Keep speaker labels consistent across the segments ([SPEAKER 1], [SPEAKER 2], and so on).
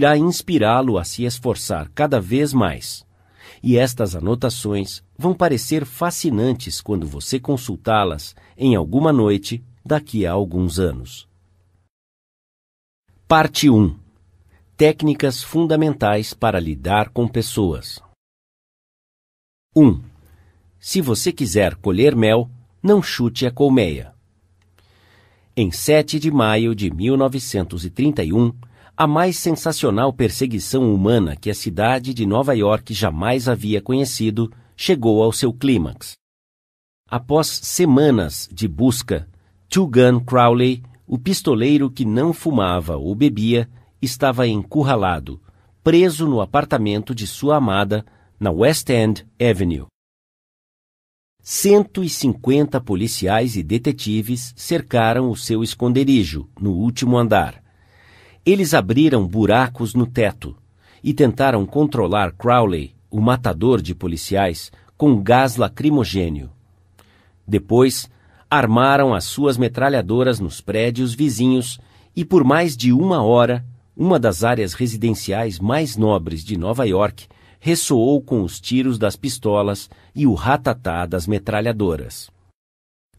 [SPEAKER 1] irá inspirá-lo a se esforçar cada vez mais. E estas anotações vão parecer fascinantes quando você consultá-las em alguma noite daqui a alguns anos. Parte 1 Técnicas fundamentais para lidar com pessoas. 1. Se você quiser colher mel, não chute a colmeia. Em 7 de maio de 1931, a mais sensacional perseguição humana que a cidade de Nova York jamais havia conhecido chegou ao seu clímax. Após semanas de busca, Two Gun Crowley, o pistoleiro que não fumava ou bebia, estava encurralado, preso no apartamento de sua amada na West End Avenue. 150 policiais e detetives cercaram o seu esconderijo, no último andar. Eles abriram buracos no teto e tentaram controlar Crowley, o matador de policiais, com gás lacrimogênio. Depois, armaram as suas metralhadoras nos prédios vizinhos e, por mais de uma hora, uma das áreas residenciais mais nobres de Nova York ressoou com os tiros das pistolas e o ratatá das metralhadoras.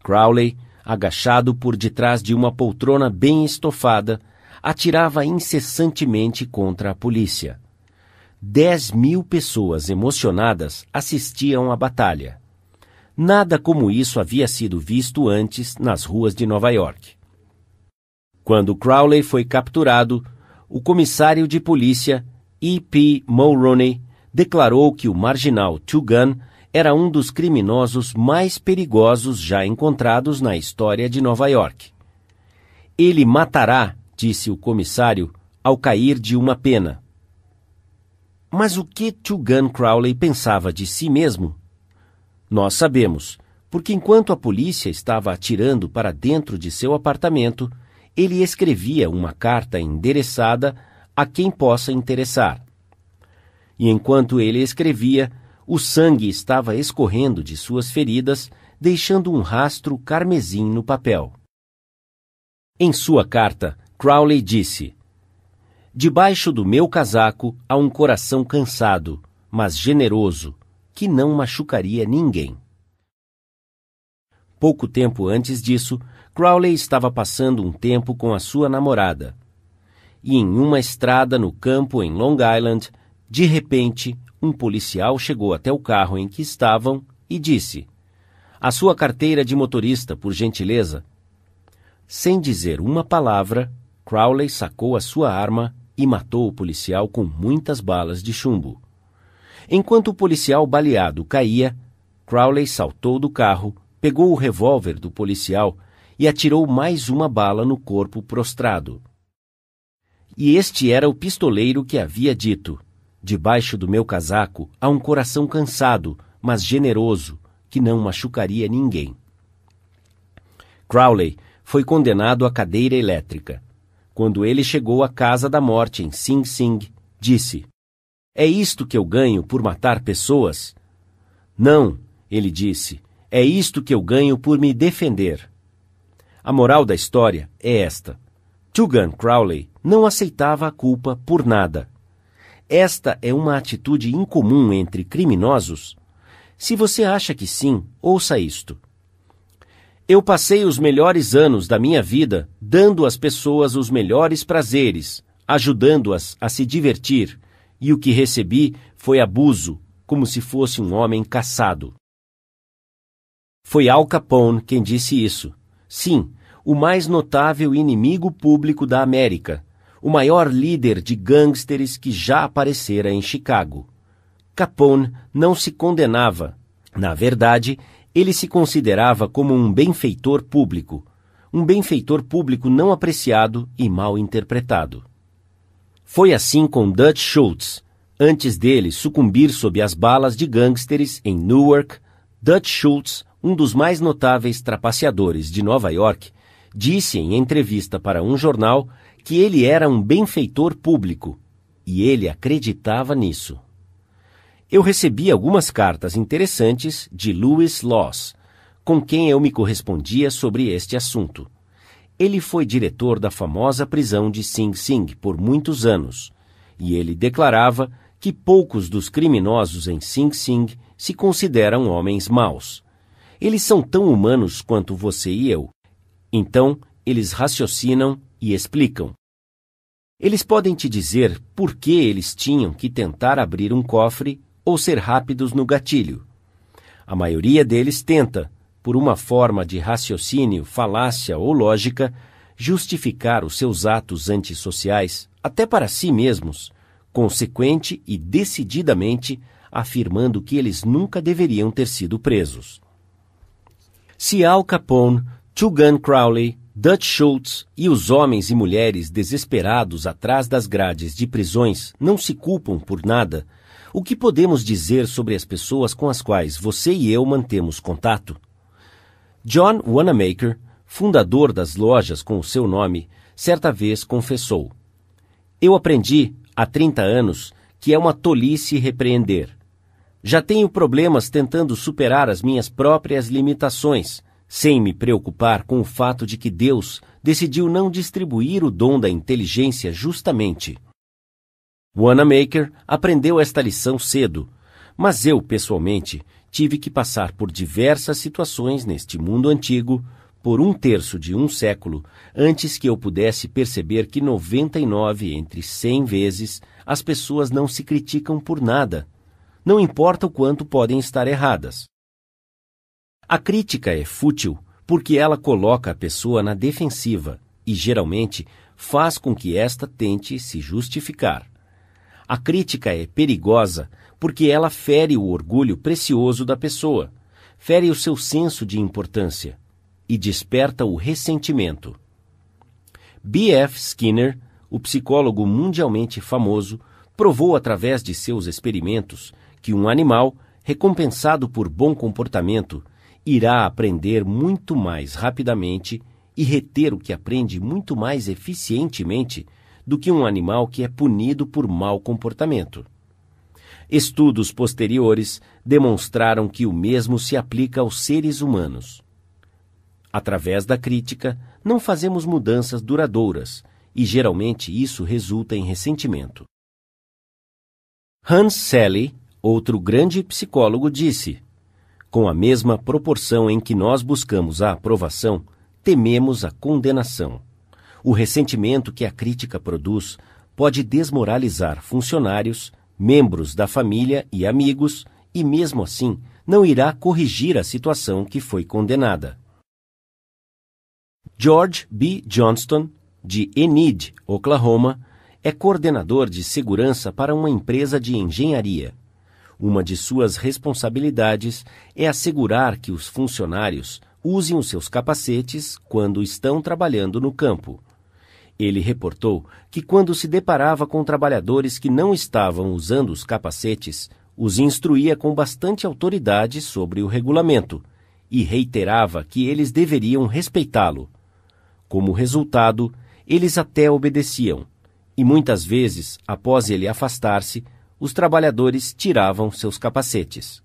[SPEAKER 1] Crowley, agachado por detrás de uma poltrona bem estofada, atirava incessantemente contra a polícia. Dez mil pessoas emocionadas assistiam à batalha. Nada como isso havia sido visto antes nas ruas de Nova York. Quando Crowley foi capturado, o comissário de polícia E.P. Mulroney declarou que o marginal Tugan era um dos criminosos mais perigosos já encontrados na história de Nova York. Ele matará, disse o comissário, ao cair de uma pena. Mas o que Tugan Crowley pensava de si mesmo? Nós sabemos, porque enquanto a polícia estava atirando para dentro de seu apartamento, ele escrevia uma carta endereçada a quem possa interessar e enquanto ele escrevia, o sangue estava escorrendo de suas feridas, deixando um rastro carmesim no papel. Em sua carta, Crowley disse: Debaixo do meu casaco há um coração cansado, mas generoso, que não machucaria ninguém. Pouco tempo antes disso, Crowley estava passando um tempo com a sua namorada. E em uma estrada no campo em Long Island, de repente, um policial chegou até o carro em que estavam e disse: A sua carteira de motorista, por gentileza. Sem dizer uma palavra, Crowley sacou a sua arma e matou o policial com muitas balas de chumbo. Enquanto o policial baleado caía, Crowley saltou do carro, pegou o revólver do policial e atirou mais uma bala no corpo prostrado. E este era o pistoleiro que havia dito: Debaixo do meu casaco há um coração cansado, mas generoso, que não machucaria ninguém. Crowley foi condenado à cadeira elétrica. Quando ele chegou à casa da morte em Sing Sing, disse: É isto que eu ganho por matar pessoas? Não, ele disse, é isto que eu ganho por me defender. A moral da história é esta: Tugan Crowley não aceitava a culpa por nada. Esta é uma atitude incomum entre criminosos? Se você acha que sim, ouça isto. Eu passei os melhores anos da minha vida dando às pessoas os melhores prazeres, ajudando-as a se divertir, e o que recebi foi abuso, como se fosse um homem caçado. Foi Al Capone quem disse isso. Sim, o mais notável inimigo público da América, o maior líder de gangsters que já aparecera em Chicago. Capone não se condenava. Na verdade, ele se considerava como um benfeitor público, um benfeitor público não apreciado e mal interpretado. Foi assim com Dutch Schultz. Antes dele sucumbir sob as balas de gangsters em Newark, Dutch Schultz, um dos mais notáveis trapaceadores de Nova York, disse em entrevista para um jornal que ele era um benfeitor público, e ele acreditava nisso. Eu recebi algumas cartas interessantes de Louis Loss, com quem eu me correspondia sobre este assunto. Ele foi diretor da famosa prisão de Sing Sing por muitos anos, e ele declarava que poucos dos criminosos em Sing Sing se consideram homens maus. Eles são tão humanos quanto você e eu. Então, eles raciocinam e explicam. Eles podem te dizer por que eles tinham que tentar abrir um cofre ou ser rápidos no gatilho. A maioria deles tenta, por uma forma de raciocínio, falácia ou lógica, justificar os seus atos antissociais, até para si mesmos, consequente e decididamente afirmando que eles nunca deveriam ter sido presos. Se Al Capone, Tugan Crowley, Dutch Schultz e os homens e mulheres desesperados atrás das grades de prisões não se culpam por nada, o que podemos dizer sobre as pessoas com as quais você e eu mantemos contato? John Wanamaker, fundador das lojas com o seu nome, certa vez confessou: Eu aprendi, há 30 anos, que é uma tolice repreender. Já tenho problemas tentando superar as minhas próprias limitações sem me preocupar com o fato de que Deus decidiu não distribuir o dom da inteligência justamente. Wanamaker aprendeu esta lição cedo, mas eu, pessoalmente, tive que passar por diversas situações neste mundo antigo por um terço de um século antes que eu pudesse perceber que 99 entre 100 vezes as pessoas não se criticam por nada, não importa o quanto podem estar erradas. A crítica é fútil porque ela coloca a pessoa na defensiva e, geralmente, faz com que esta tente se justificar. A crítica é perigosa porque ela fere o orgulho precioso da pessoa, fere o seu senso de importância e desperta o ressentimento. B.F. Skinner, o psicólogo mundialmente famoso, provou através de seus experimentos que um animal, recompensado por bom comportamento, irá aprender muito mais rapidamente e reter o que aprende muito mais eficientemente do que um animal que é punido por mau comportamento. Estudos posteriores demonstraram que o mesmo se aplica aos seres humanos. Através da crítica, não fazemos mudanças duradouras e geralmente isso resulta em ressentimento. Hans Selye, outro grande psicólogo, disse: com a mesma proporção em que nós buscamos a aprovação, tememos a condenação. O ressentimento que a crítica produz pode desmoralizar funcionários, membros da família e amigos, e mesmo assim não irá corrigir a situação que foi condenada. George B. Johnston, de Enid, Oklahoma, é coordenador de segurança para uma empresa de engenharia. Uma de suas responsabilidades é assegurar que os funcionários usem os seus capacetes quando estão trabalhando no campo. Ele reportou que, quando se deparava com trabalhadores que não estavam usando os capacetes, os instruía com bastante autoridade sobre o regulamento e reiterava que eles deveriam respeitá-lo. Como resultado, eles até obedeciam, e muitas vezes, após ele afastar-se, os trabalhadores tiravam seus capacetes.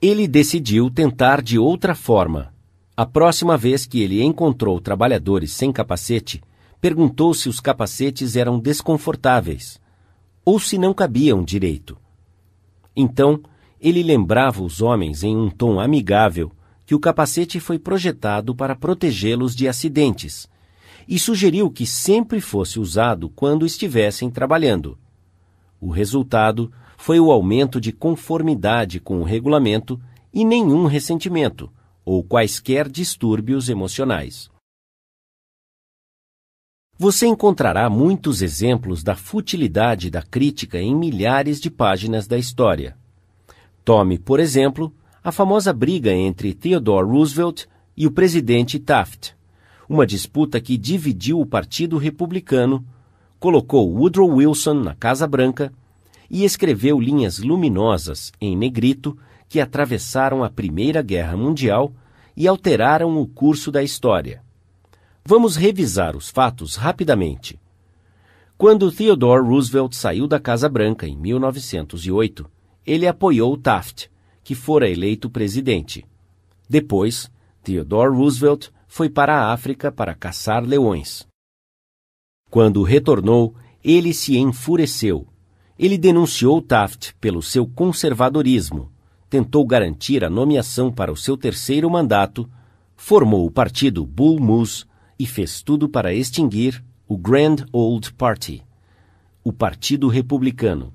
[SPEAKER 1] Ele decidiu tentar de outra forma. A próxima vez que ele encontrou trabalhadores sem capacete, perguntou se os capacetes eram desconfortáveis ou se não cabiam direito. Então, ele lembrava os homens em um tom amigável que o capacete foi projetado para protegê-los de acidentes e sugeriu que sempre fosse usado quando estivessem trabalhando. O resultado foi o aumento de conformidade com o regulamento e nenhum ressentimento ou quaisquer distúrbios emocionais. Você encontrará muitos exemplos da futilidade da crítica em milhares de páginas da história. Tome, por exemplo, a famosa briga entre Theodore Roosevelt e o presidente Taft, uma disputa que dividiu o Partido Republicano colocou Woodrow Wilson na Casa Branca e escreveu linhas luminosas em negrito que atravessaram a Primeira Guerra Mundial e alteraram o curso da história. Vamos revisar os fatos rapidamente. Quando Theodore Roosevelt saiu da Casa Branca em 1908, ele apoiou Taft, que fora eleito presidente. Depois, Theodore Roosevelt foi para a África para caçar leões. Quando retornou, ele se enfureceu. Ele denunciou Taft pelo seu conservadorismo, tentou garantir a nomeação para o seu terceiro mandato, formou o partido Bull Moose e fez tudo para extinguir o Grand Old Party, o Partido Republicano.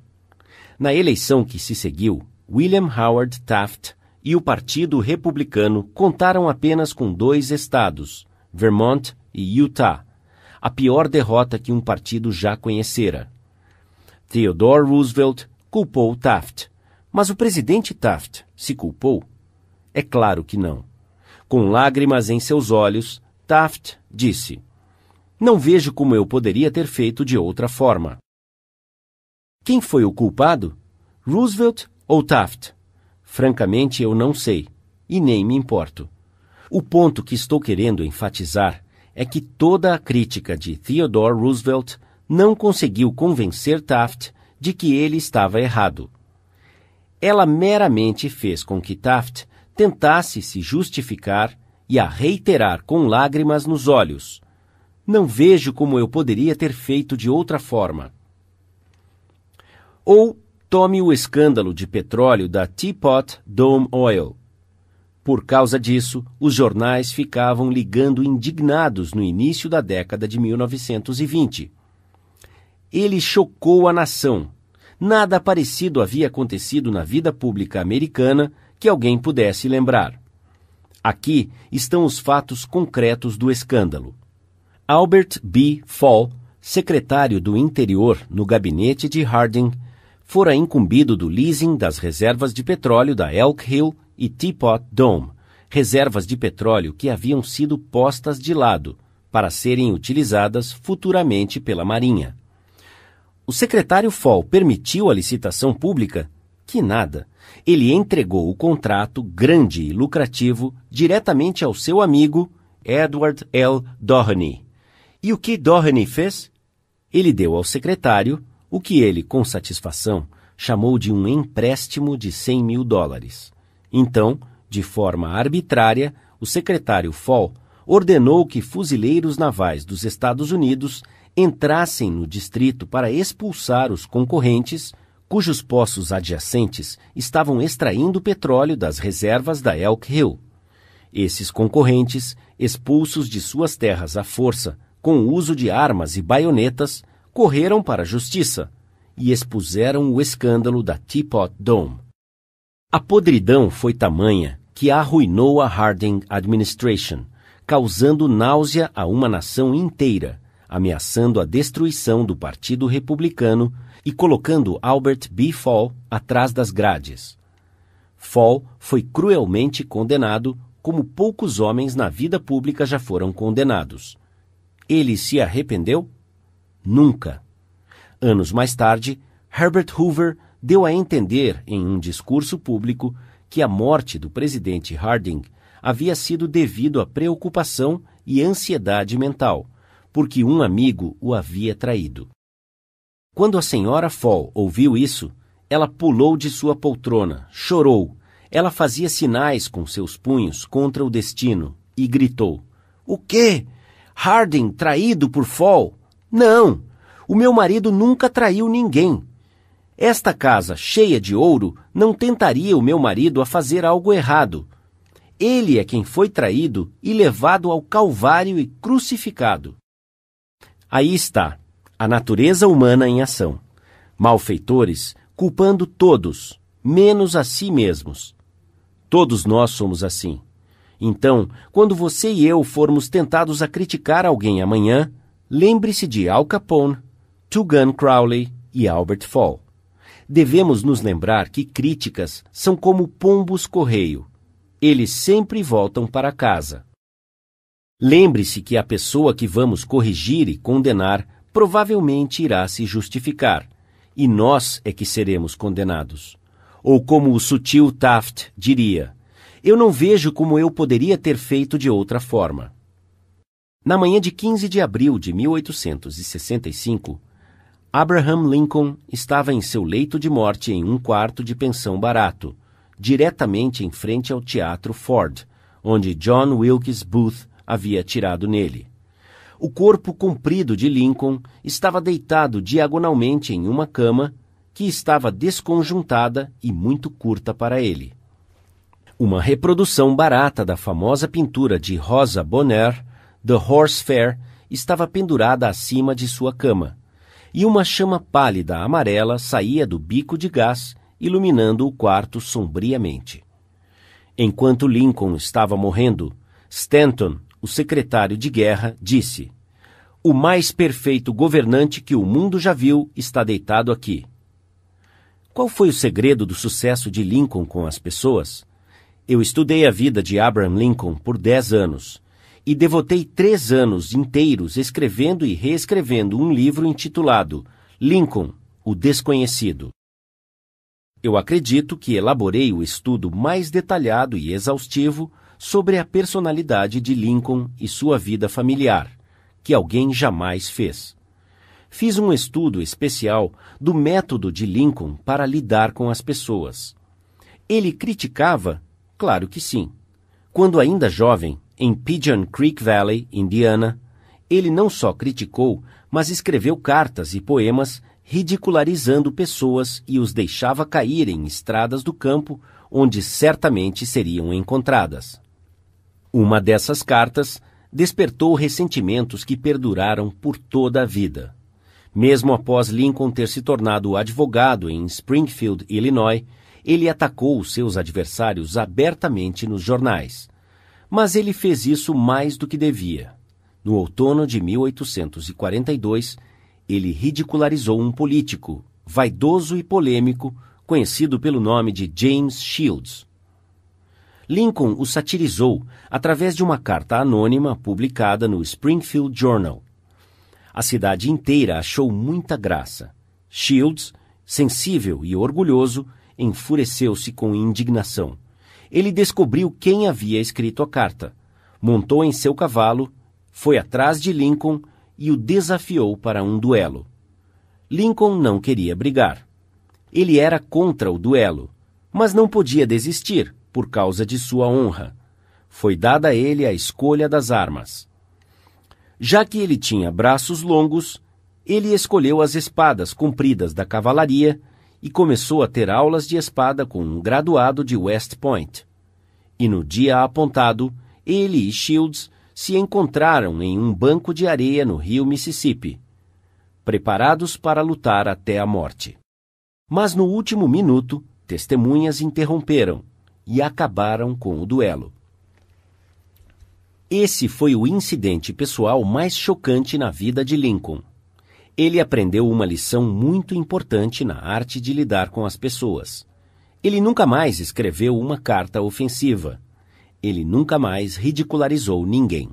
[SPEAKER 1] Na eleição que se seguiu, William Howard Taft e o Partido Republicano contaram apenas com dois estados, Vermont e Utah, a pior derrota que um partido já conhecera. Theodore Roosevelt culpou Taft, mas o presidente Taft se culpou? É claro que não. Com lágrimas em seus olhos, Taft disse: Não vejo como eu poderia ter feito de outra forma. Quem foi o culpado? Roosevelt ou Taft? Francamente, eu não sei, e nem me importo. O ponto que estou querendo enfatizar é que toda a crítica de Theodore Roosevelt não conseguiu convencer Taft de que ele estava errado. Ela meramente fez com que Taft tentasse se justificar e a reiterar com lágrimas nos olhos. Não vejo como eu poderia ter feito de outra forma. Ou tome o escândalo de petróleo da Teapot Dome Oil. Por causa disso, os jornais ficavam ligando indignados no início da década de 1920. Ele chocou a nação. Nada parecido havia acontecido na vida pública americana que alguém pudesse lembrar. Aqui estão os fatos concretos do escândalo. Albert B. Fall, secretário do Interior no gabinete de Harding, fora incumbido do leasing das reservas de petróleo da Elk Hill e Teapot Dome, reservas de petróleo que haviam sido postas de lado para serem utilizadas futuramente pela Marinha. O secretário Fall permitiu a licitação pública? Que nada ele entregou o contrato grande e lucrativo diretamente ao seu amigo Edward L. Doheny. E o que Doheny fez? Ele deu ao secretário o que ele, com satisfação, chamou de um empréstimo de 100 mil dólares. Então, de forma arbitrária, o secretário Fall ordenou que fuzileiros navais dos Estados Unidos entrassem no distrito para expulsar os concorrentes cujos poços adjacentes estavam extraindo petróleo das reservas da Elk Hill. Esses concorrentes, expulsos de suas terras à força, com o uso de armas e baionetas, correram para a justiça e expuseram o escândalo da Teapot Dome. A podridão foi tamanha que arruinou a Harding Administration, causando náusea a uma nação inteira, ameaçando a destruição do Partido Republicano e colocando Albert B. Fall atrás das grades. Fall foi cruelmente condenado, como poucos homens na vida pública já foram condenados. Ele se arrependeu? Nunca. Anos mais tarde, Herbert Hoover deu a entender em um discurso público que a morte do presidente Harding havia sido devido à preocupação e ansiedade mental, porque um amigo o havia traído. Quando a senhora Fall ouviu isso, ela pulou de sua poltrona, chorou. Ela fazia sinais com seus punhos contra o destino e gritou: O quê? Harding traído por Fall? Não! O meu marido nunca traiu ninguém. Esta casa cheia de ouro não tentaria o meu marido a fazer algo errado. Ele é quem foi traído e levado ao Calvário e crucificado. Aí está, a natureza humana em ação. Malfeitores culpando todos, menos a si mesmos. Todos nós somos assim. Então, quando você e eu formos tentados a criticar alguém amanhã, lembre-se de Al Capone, Tugan Crowley e Albert Fall. Devemos nos lembrar que críticas são como pombos correio. Eles sempre voltam para casa. Lembre-se que a pessoa que vamos corrigir e condenar provavelmente irá se justificar, e nós é que seremos condenados. Ou como o sutil Taft diria, eu não vejo como eu poderia ter feito de outra forma. Na manhã de 15 de abril de 1865, Abraham Lincoln estava em seu leito de morte em um quarto de pensão barato, diretamente em frente ao Teatro Ford, onde John Wilkes Booth havia tirado nele. O corpo comprido de Lincoln estava deitado diagonalmente em uma cama que estava desconjuntada e muito curta para ele. Uma reprodução barata da famosa pintura de Rosa Bonheur, The Horse Fair, estava pendurada acima de sua cama, e uma chama pálida amarela saía do bico de gás, iluminando o quarto sombriamente. Enquanto Lincoln estava morrendo, Stanton, o secretário de guerra, disse: O mais perfeito governante que o mundo já viu está deitado aqui. Qual foi o segredo do sucesso de Lincoln com as pessoas? Eu estudei a vida de Abraham Lincoln por dez anos e devotei três anos inteiros escrevendo e reescrevendo um livro intitulado Lincoln, o Desconhecido. Eu acredito que elaborei o estudo mais detalhado e exaustivo sobre a personalidade de Lincoln e sua vida familiar, que alguém jamais fez. Fiz um estudo especial do método de Lincoln para lidar com as pessoas. Ele criticava? Claro que sim. Quando ainda jovem, em Pigeon Creek Valley, Indiana, ele não só criticou, mas escreveu cartas e poemas ridicularizando pessoas e os deixava cair em estradas do campo onde certamente seriam encontradas. Uma dessas cartas despertou ressentimentos que perduraram por toda a vida. Mesmo após Lincoln ter se tornado advogado em Springfield, Illinois, ele atacou os seus adversários abertamente nos jornais, mas ele fez isso mais do que devia. No outono de 1842, ele ridicularizou um político, vaidoso e polêmico, conhecido pelo nome de James Shields. Lincoln o satirizou através de uma carta anônima publicada no Springfield Journal. A cidade inteira achou muita graça. Shields, sensível e orgulhoso, enfureceu-se com indignação ele descobriu quem havia escrito a carta, montou em seu cavalo, foi atrás de Lincoln e o desafiou para um duelo. Lincoln não queria brigar. Ele era contra o duelo, mas não podia desistir por causa de sua honra. Foi dada a ele a escolha das armas. Já que ele tinha braços longos, ele escolheu as espadas compridas da cavalaria e começou a ter aulas de espada com um graduado de West Point. E no dia apontado, ele e Shields se encontraram em um banco de areia no rio Mississippi, preparados para lutar até a morte. Mas no último minuto, testemunhas interromperam e acabaram com o duelo. Esse foi o incidente pessoal mais chocante na vida de Lincoln ele aprendeu uma lição muito importante na arte de lidar com as pessoas. Ele nunca mais escreveu uma carta ofensiva. Ele nunca mais ridicularizou ninguém.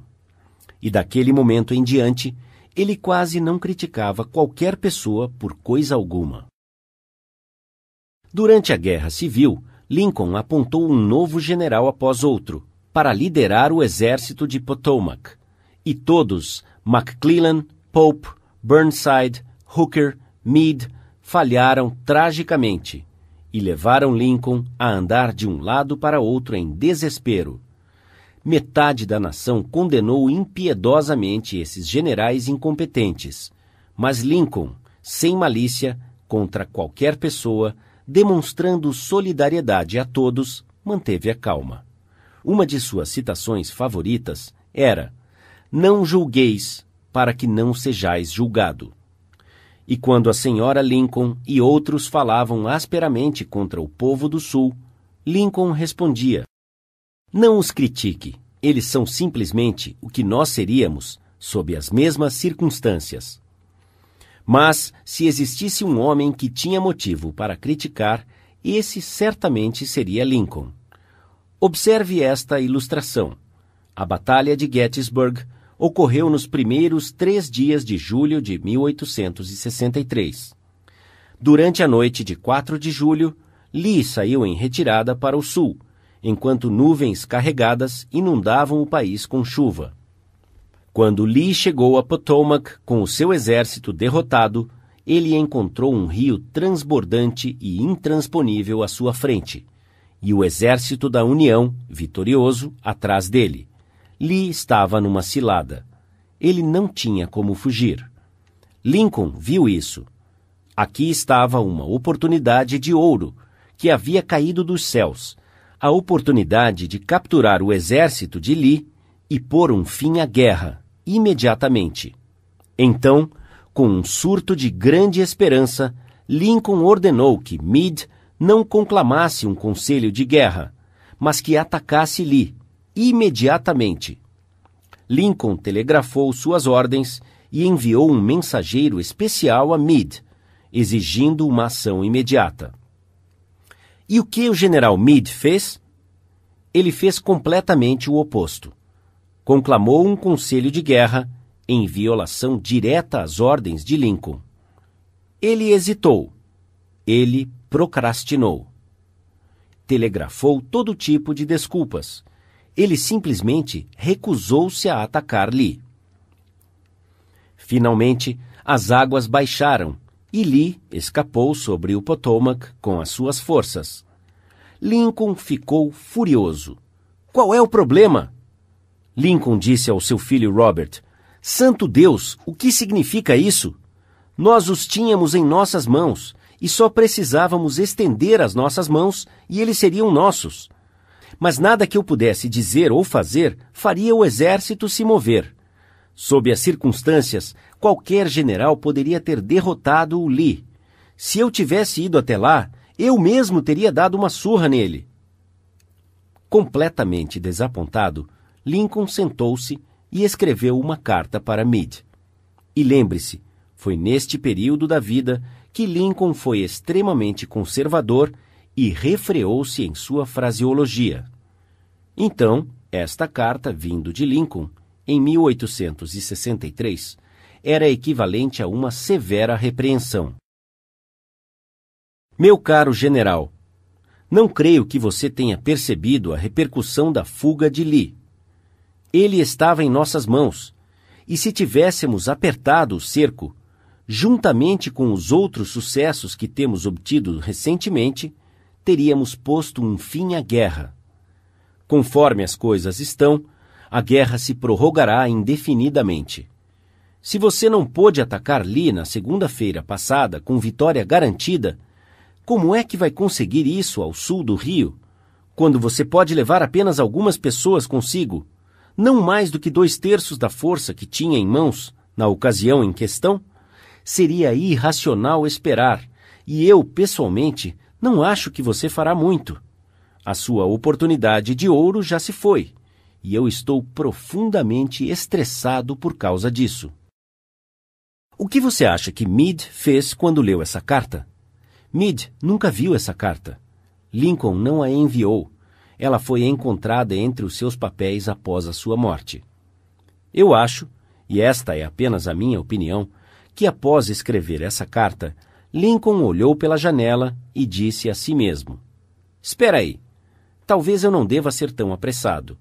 [SPEAKER 1] E daquele momento em diante, ele quase não criticava qualquer pessoa por coisa alguma. Durante a Guerra Civil, Lincoln apontou um novo general após outro para liderar o exército de Potomac, e todos, McClellan, Pope, Burnside, Hooker, Meade falharam tragicamente e levaram Lincoln a andar de um lado para outro em desespero. Metade da nação condenou impiedosamente esses generais incompetentes, mas Lincoln, sem malícia contra qualquer pessoa, demonstrando solidariedade a todos, manteve a calma. Uma de suas citações favoritas era: Não julgueis, para que não sejais julgado. E quando a senhora Lincoln e outros falavam asperamente contra o povo do Sul, Lincoln respondia: Não os critique, eles são simplesmente o que nós seríamos sob as mesmas circunstâncias. Mas, se existisse um homem que tinha motivo para criticar, esse certamente seria Lincoln. Observe esta ilustração. A Batalha de Gettysburg ocorreu nos primeiros três dias de julho de 1863. Durante a noite de 4 de julho, Lee saiu em retirada para o sul, enquanto nuvens carregadas inundavam o país com chuva. Quando Lee chegou a Potomac com o seu exército derrotado, ele encontrou um rio transbordante e intransponível à sua frente, e o exército da União, vitorioso, atrás dele. Lee estava numa cilada. ele não tinha como fugir. Lincoln viu isso. Aqui estava uma oportunidade de ouro que havia caído dos céus a oportunidade de capturar o exército de Lee e pôr um fim à guerra imediatamente. Então, com um surto de grande esperança, Lincoln ordenou que Meade não conclamasse um conselho de guerra, mas que atacasse Lee imediatamente. Lincoln telegrafou suas ordens e enviou um mensageiro especial a Meade, exigindo uma ação imediata. E o que o general Meade fez? Ele fez completamente o oposto. Conclamou um conselho de guerra em violação direta às ordens de Lincoln. Ele hesitou. Ele procrastinou. Telegrafou todo tipo de desculpas. Ele simplesmente recusou-se a atacar Lee. Finalmente, as águas baixaram e Lee escapou sobre o Potomac com as suas forças. Lincoln ficou furioso. Qual é o problema? Lincoln disse ao seu filho Robert: Santo Deus, o que significa isso? Nós os tínhamos em nossas mãos e só precisávamos estender as nossas mãos e eles seriam nossos. Mas nada que eu pudesse dizer ou fazer faria o exército se mover. Sob as circunstâncias, qualquer general poderia ter derrotado o Lee. Se eu tivesse ido até lá, eu mesmo teria dado uma surra nele. Completamente desapontado, Lincoln sentou-se e escreveu uma carta para Meade. E lembre-se, foi neste período da vida que Lincoln foi extremamente conservador e refreou-se em sua fraseologia. Então, esta carta, vindo de Lincoln, em 1863, era equivalente a uma severa repreensão. Meu caro general, não creio que você tenha percebido a repercussão da fuga de Lee. Ele estava em nossas mãos, e se tivéssemos apertado o cerco, juntamente com os outros sucessos que temos obtido recentemente, teríamos posto um fim à guerra. Conforme as coisas estão, a guerra se prorrogará indefinidamente. Se você não pôde atacar Lee na segunda-feira passada com vitória garantida, como é que vai conseguir isso ao sul do rio, quando você pode levar apenas algumas pessoas consigo, não mais do que dois terços da força que tinha em mãos na ocasião em questão? Seria irracional esperar, e eu, pessoalmente, não acho que você fará muito. A sua oportunidade de ouro já se foi, e eu estou profundamente estressado por causa disso. O que você acha que Meade fez quando leu essa carta? Meade nunca viu essa carta. Lincoln não a enviou. Ela foi encontrada entre os seus papéis após a sua morte. Eu acho, e esta é apenas a minha opinião, que após escrever essa carta, Lincoln olhou pela janela e disse a si mesmo: Espera aí, talvez eu não deva ser tão apressado.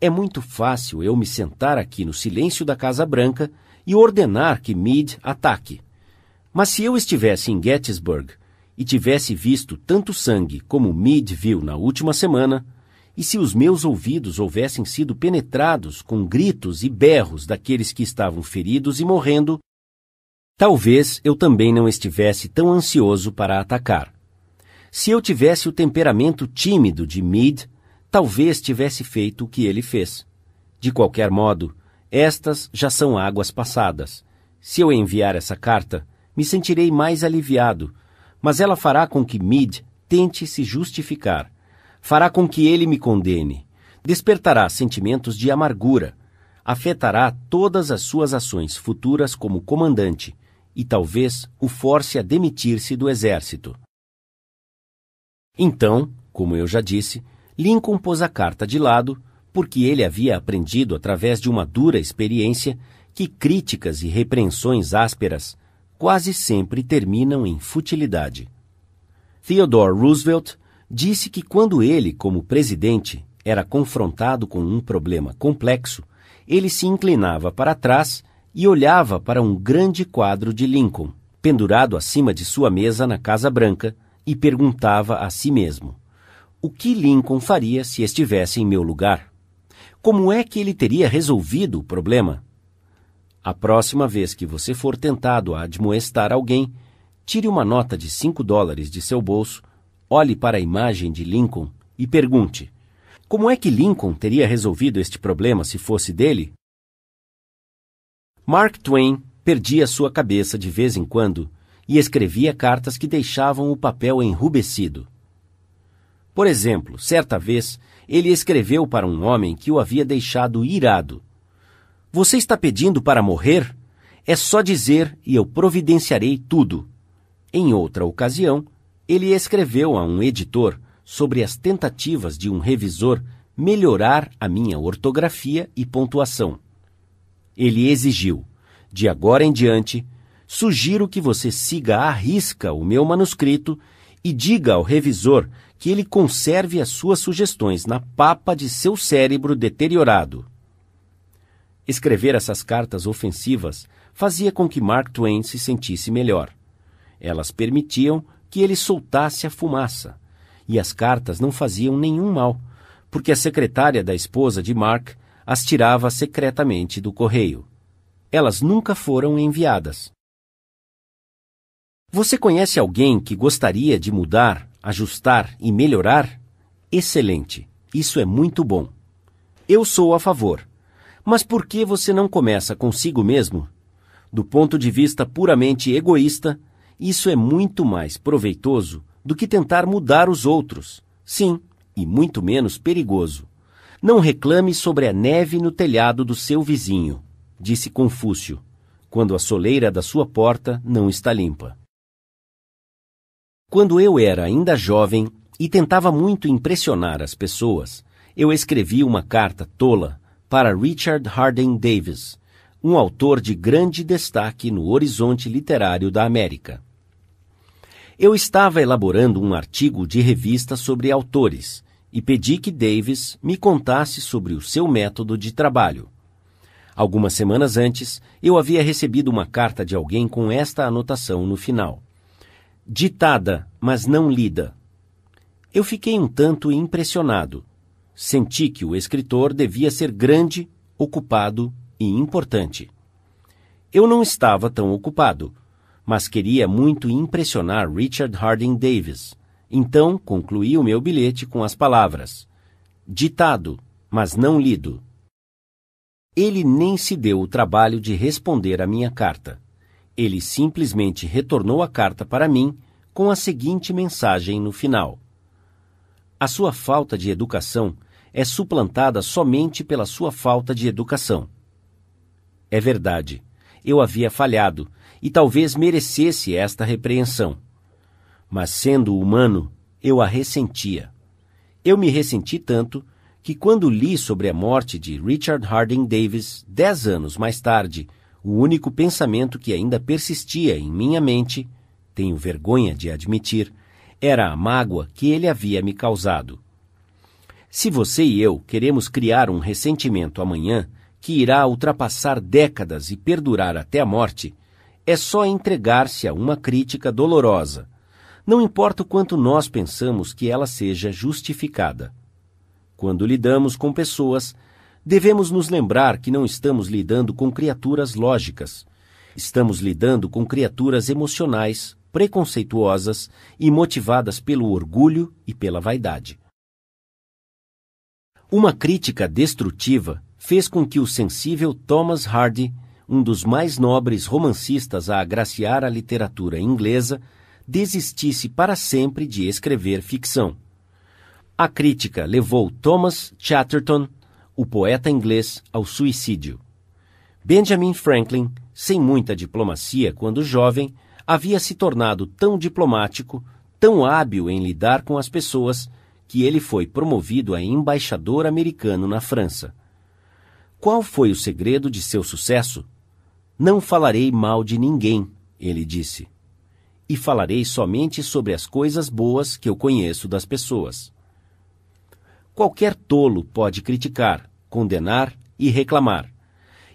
[SPEAKER 1] É muito fácil eu me sentar aqui no silêncio da Casa Branca e ordenar que Meade ataque. Mas se eu estivesse em Gettysburg e tivesse visto tanto sangue como Meade viu na última semana, e se os meus ouvidos houvessem sido penetrados com gritos e berros daqueles que estavam feridos e morrendo, talvez eu também não estivesse tão ansioso para atacar. Se eu tivesse o temperamento tímido de Meade, talvez tivesse feito o que ele fez. De qualquer modo, estas já são águas passadas. Se eu enviar essa carta, me sentirei mais aliviado, mas ela fará com que Meade tente se justificar. Fará com que ele me condene. Despertará sentimentos de amargura. Afetará todas as suas ações futuras como comandante e talvez o force a demitir-se do exército. Então, como eu já disse, Lincoln pôs a carta de lado, porque ele havia aprendido através de uma dura experiência que críticas e repreensões ásperas quase sempre terminam em futilidade. Theodore Roosevelt disse que quando ele, como presidente, era confrontado com um problema complexo, ele se inclinava para trás e olhava para um grande quadro de Lincoln, pendurado acima de sua mesa na Casa Branca, e perguntava a si mesmo: o que Lincoln faria se estivesse em meu lugar? Como é que ele teria resolvido o problema? A próxima vez que você for tentado a admoestar alguém, tire uma nota de cinco dólares de seu bolso, olhe para a imagem de Lincoln e pergunte: como é que Lincoln teria resolvido este problema se fosse dele? Mark Twain perdia sua cabeça de vez em quando e escrevia cartas que deixavam o papel enrubescido. Por exemplo, certa vez, ele escreveu para um homem que o havia deixado irado. Você está pedindo para morrer? É só dizer e eu providenciarei tudo. Em outra ocasião, ele escreveu a um editor sobre as tentativas de um revisor melhorar a minha ortografia e pontuação. Ele exigiu: de agora em diante, sugiro que você siga à risca o meu manuscrito e diga ao revisor que ele conserve as suas sugestões na papa de seu cérebro deteriorado. Escrever essas cartas ofensivas fazia com que Mark Twain se sentisse melhor. Elas permitiam que ele soltasse a fumaça, e as cartas não faziam nenhum mal, porque a secretária da esposa de Mark as tirava secretamente do correio. Elas nunca foram enviadas. Você conhece alguém que gostaria de mudar, ajustar e melhorar? Excelente! Isso é muito bom. Eu sou a favor. Mas por que você não começa consigo mesmo? Do ponto de vista puramente egoísta, isso é muito mais proveitoso do que tentar mudar os outros. Sim, e muito menos perigoso. Não reclame sobre a neve no telhado do seu vizinho, disse Confúcio, quando a soleira da sua porta não está limpa. Quando eu era ainda jovem e tentava muito impressionar as pessoas, eu escrevi uma carta tola para Richard Harding Davis, um autor de grande destaque no horizonte literário da América. Eu estava elaborando um artigo de revista sobre autores e pedi que Davis me contasse sobre o seu método de trabalho. Algumas semanas antes, eu havia recebido uma carta de alguém com esta anotação no final: Ditada, mas não lida. Eu fiquei um tanto impressionado. Senti que o escritor devia ser grande, ocupado e importante. Eu não estava tão ocupado, mas queria muito impressionar Richard Harding Davis. Então concluí o meu bilhete com as palavras: ditado, mas não lido. Ele nem se deu o trabalho de responder à minha carta. Ele simplesmente retornou a carta para mim com a seguinte mensagem no final: A sua falta de educação é suplantada somente pela sua falta de educação. É verdade, eu havia falhado e talvez merecesse esta repreensão. Mas sendo humano, eu a ressentia. Eu me ressenti tanto que quando li sobre a morte de Richard Harding Davis dez anos mais tarde, o único pensamento que ainda persistia em minha mente, tenho vergonha de admitir, era a mágoa que ele havia me causado. Se você e eu queremos criar um ressentimento amanhã que irá ultrapassar décadas e perdurar até a morte, é só entregar-se a uma crítica dolorosa, não importa o quanto nós pensamos que ela seja justificada. Quando lidamos com pessoas, devemos nos lembrar que não estamos lidando com criaturas lógicas. Estamos lidando com criaturas emocionais, preconceituosas e motivadas pelo orgulho e pela vaidade. Uma crítica destrutiva fez com que o sensível Thomas Hardy, um dos mais nobres romancistas a agraciar a literatura inglesa, desistisse para sempre de escrever ficção. A crítica levou Thomas Chatterton, o poeta inglês, ao suicídio. Benjamin Franklin, sem muita diplomacia quando jovem, havia se tornado tão diplomático, tão hábil em lidar com as pessoas, que ele foi promovido a embaixador americano na França. Qual foi o segredo de seu sucesso? Não falarei mal de ninguém, ele disse e falarei somente sobre as coisas boas que eu conheço das pessoas. Qualquer tolo pode criticar, condenar e reclamar,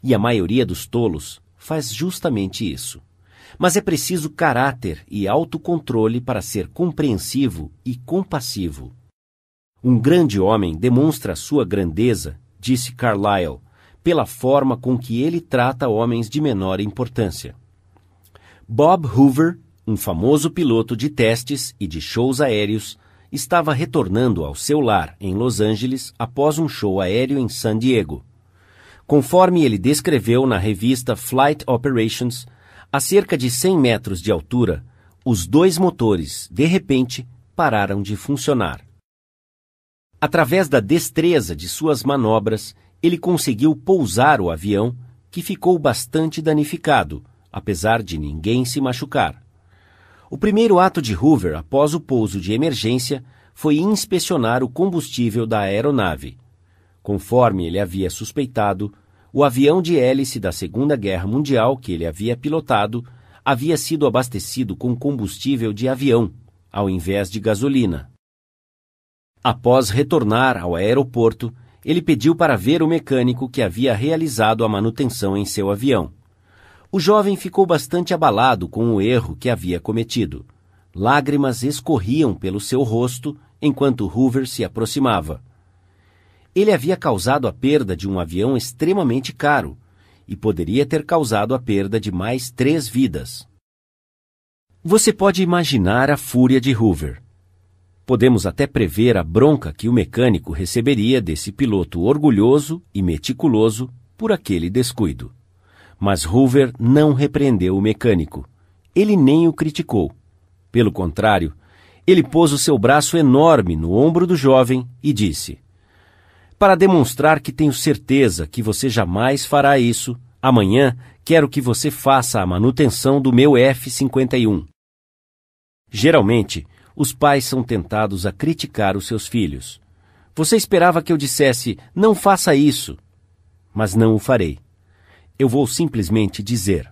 [SPEAKER 1] e a maioria dos tolos faz justamente isso. Mas é preciso caráter e autocontrole para ser compreensivo e compassivo. Um grande homem demonstra sua grandeza, disse Carlyle, pela forma com que ele trata homens de menor importância. Bob Hoover, um famoso piloto de testes e de shows aéreos, estava retornando ao seu lar em Los Angeles após um show aéreo em San Diego. Conforme ele descreveu na revista Flight Operations, a cerca de 100 metros de altura, os dois motores, de repente, pararam de funcionar. Através da destreza de suas manobras, ele conseguiu pousar o avião, que ficou bastante danificado, apesar de ninguém se machucar. O primeiro ato de Hoover após o pouso de emergência foi inspecionar o combustível da aeronave. Conforme ele havia suspeitado, o avião de hélice da Segunda Guerra Mundial que ele havia pilotado havia sido abastecido com combustível de avião, ao invés de gasolina. Após retornar ao aeroporto, ele pediu para ver o mecânico que havia realizado a manutenção em seu avião. O jovem ficou bastante abalado com o erro que havia cometido. Lágrimas escorriam pelo seu rosto enquanto Hoover se aproximava. Ele havia causado a perda de um avião extremamente caro e poderia ter causado a perda de mais três vidas. Você pode imaginar a fúria de Hoover. Podemos até prever a bronca que o mecânico receberia desse piloto orgulhoso e meticuloso por aquele descuido. Mas Hoover não repreendeu o mecânico. Ele nem o criticou. Pelo contrário, ele pôs o seu braço enorme no ombro do jovem e disse: Para demonstrar que tenho certeza que você jamais fará isso, amanhã quero que você faça a manutenção do meu F-51. Geralmente, os pais são tentados a criticar os seus filhos. Você esperava que eu dissesse, não faça isso. Mas não o farei. Eu vou simplesmente dizer.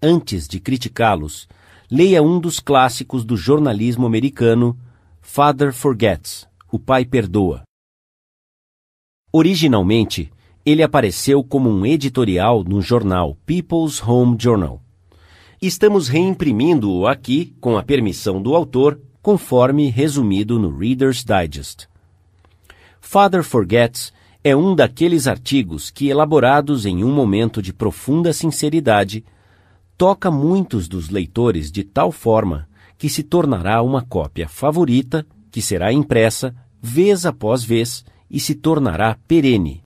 [SPEAKER 1] Antes de criticá-los, leia um dos clássicos do jornalismo americano, Father Forgets, O Pai Perdoa. Originalmente, ele apareceu como um editorial no jornal People's Home Journal. Estamos reimprimindo-o aqui, com a permissão do autor, conforme resumido no Reader's Digest. Father Forgets é um daqueles artigos que, elaborados em um momento de profunda sinceridade, toca muitos dos leitores de tal forma que se tornará uma cópia favorita que será impressa vez após vez e se tornará perene.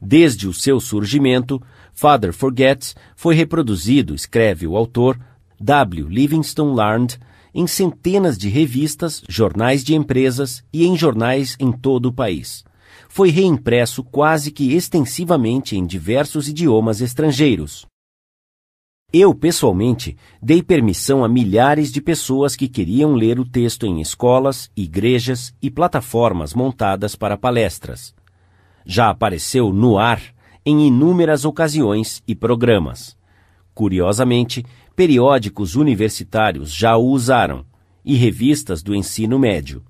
[SPEAKER 1] Desde o seu surgimento, Father Forgets foi reproduzido, escreve o autor, W. Livingston Larned, em centenas de revistas, jornais de empresas e em jornais em todo o país. Foi reimpresso quase que extensivamente em diversos idiomas estrangeiros. Eu, pessoalmente, dei permissão a milhares de pessoas que queriam ler o texto em escolas, igrejas e plataformas montadas para palestras já apareceu no ar em inúmeras ocasiões e programas. Curiosamente, periódicos universitários já o usaram e revistas do ensino médio.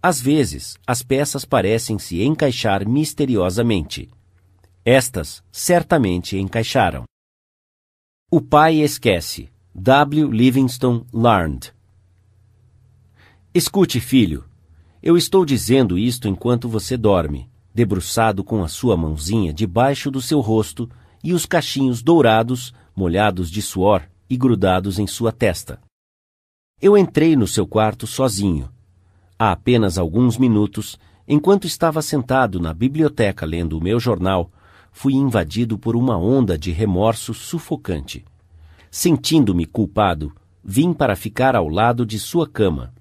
[SPEAKER 1] Às vezes, as peças parecem se encaixar misteriosamente. Estas certamente encaixaram. O pai esquece. W. Livingston Larned. Escute, filho. Eu estou dizendo isto enquanto você dorme debruçado com a sua mãozinha debaixo do seu rosto e os cachinhos dourados, molhados de suor e grudados em sua testa. Eu entrei no seu quarto sozinho. Há apenas alguns minutos, enquanto estava sentado na biblioteca lendo o meu jornal, fui invadido por uma onda de remorso sufocante. Sentindo-me culpado, vim para ficar ao lado de sua cama.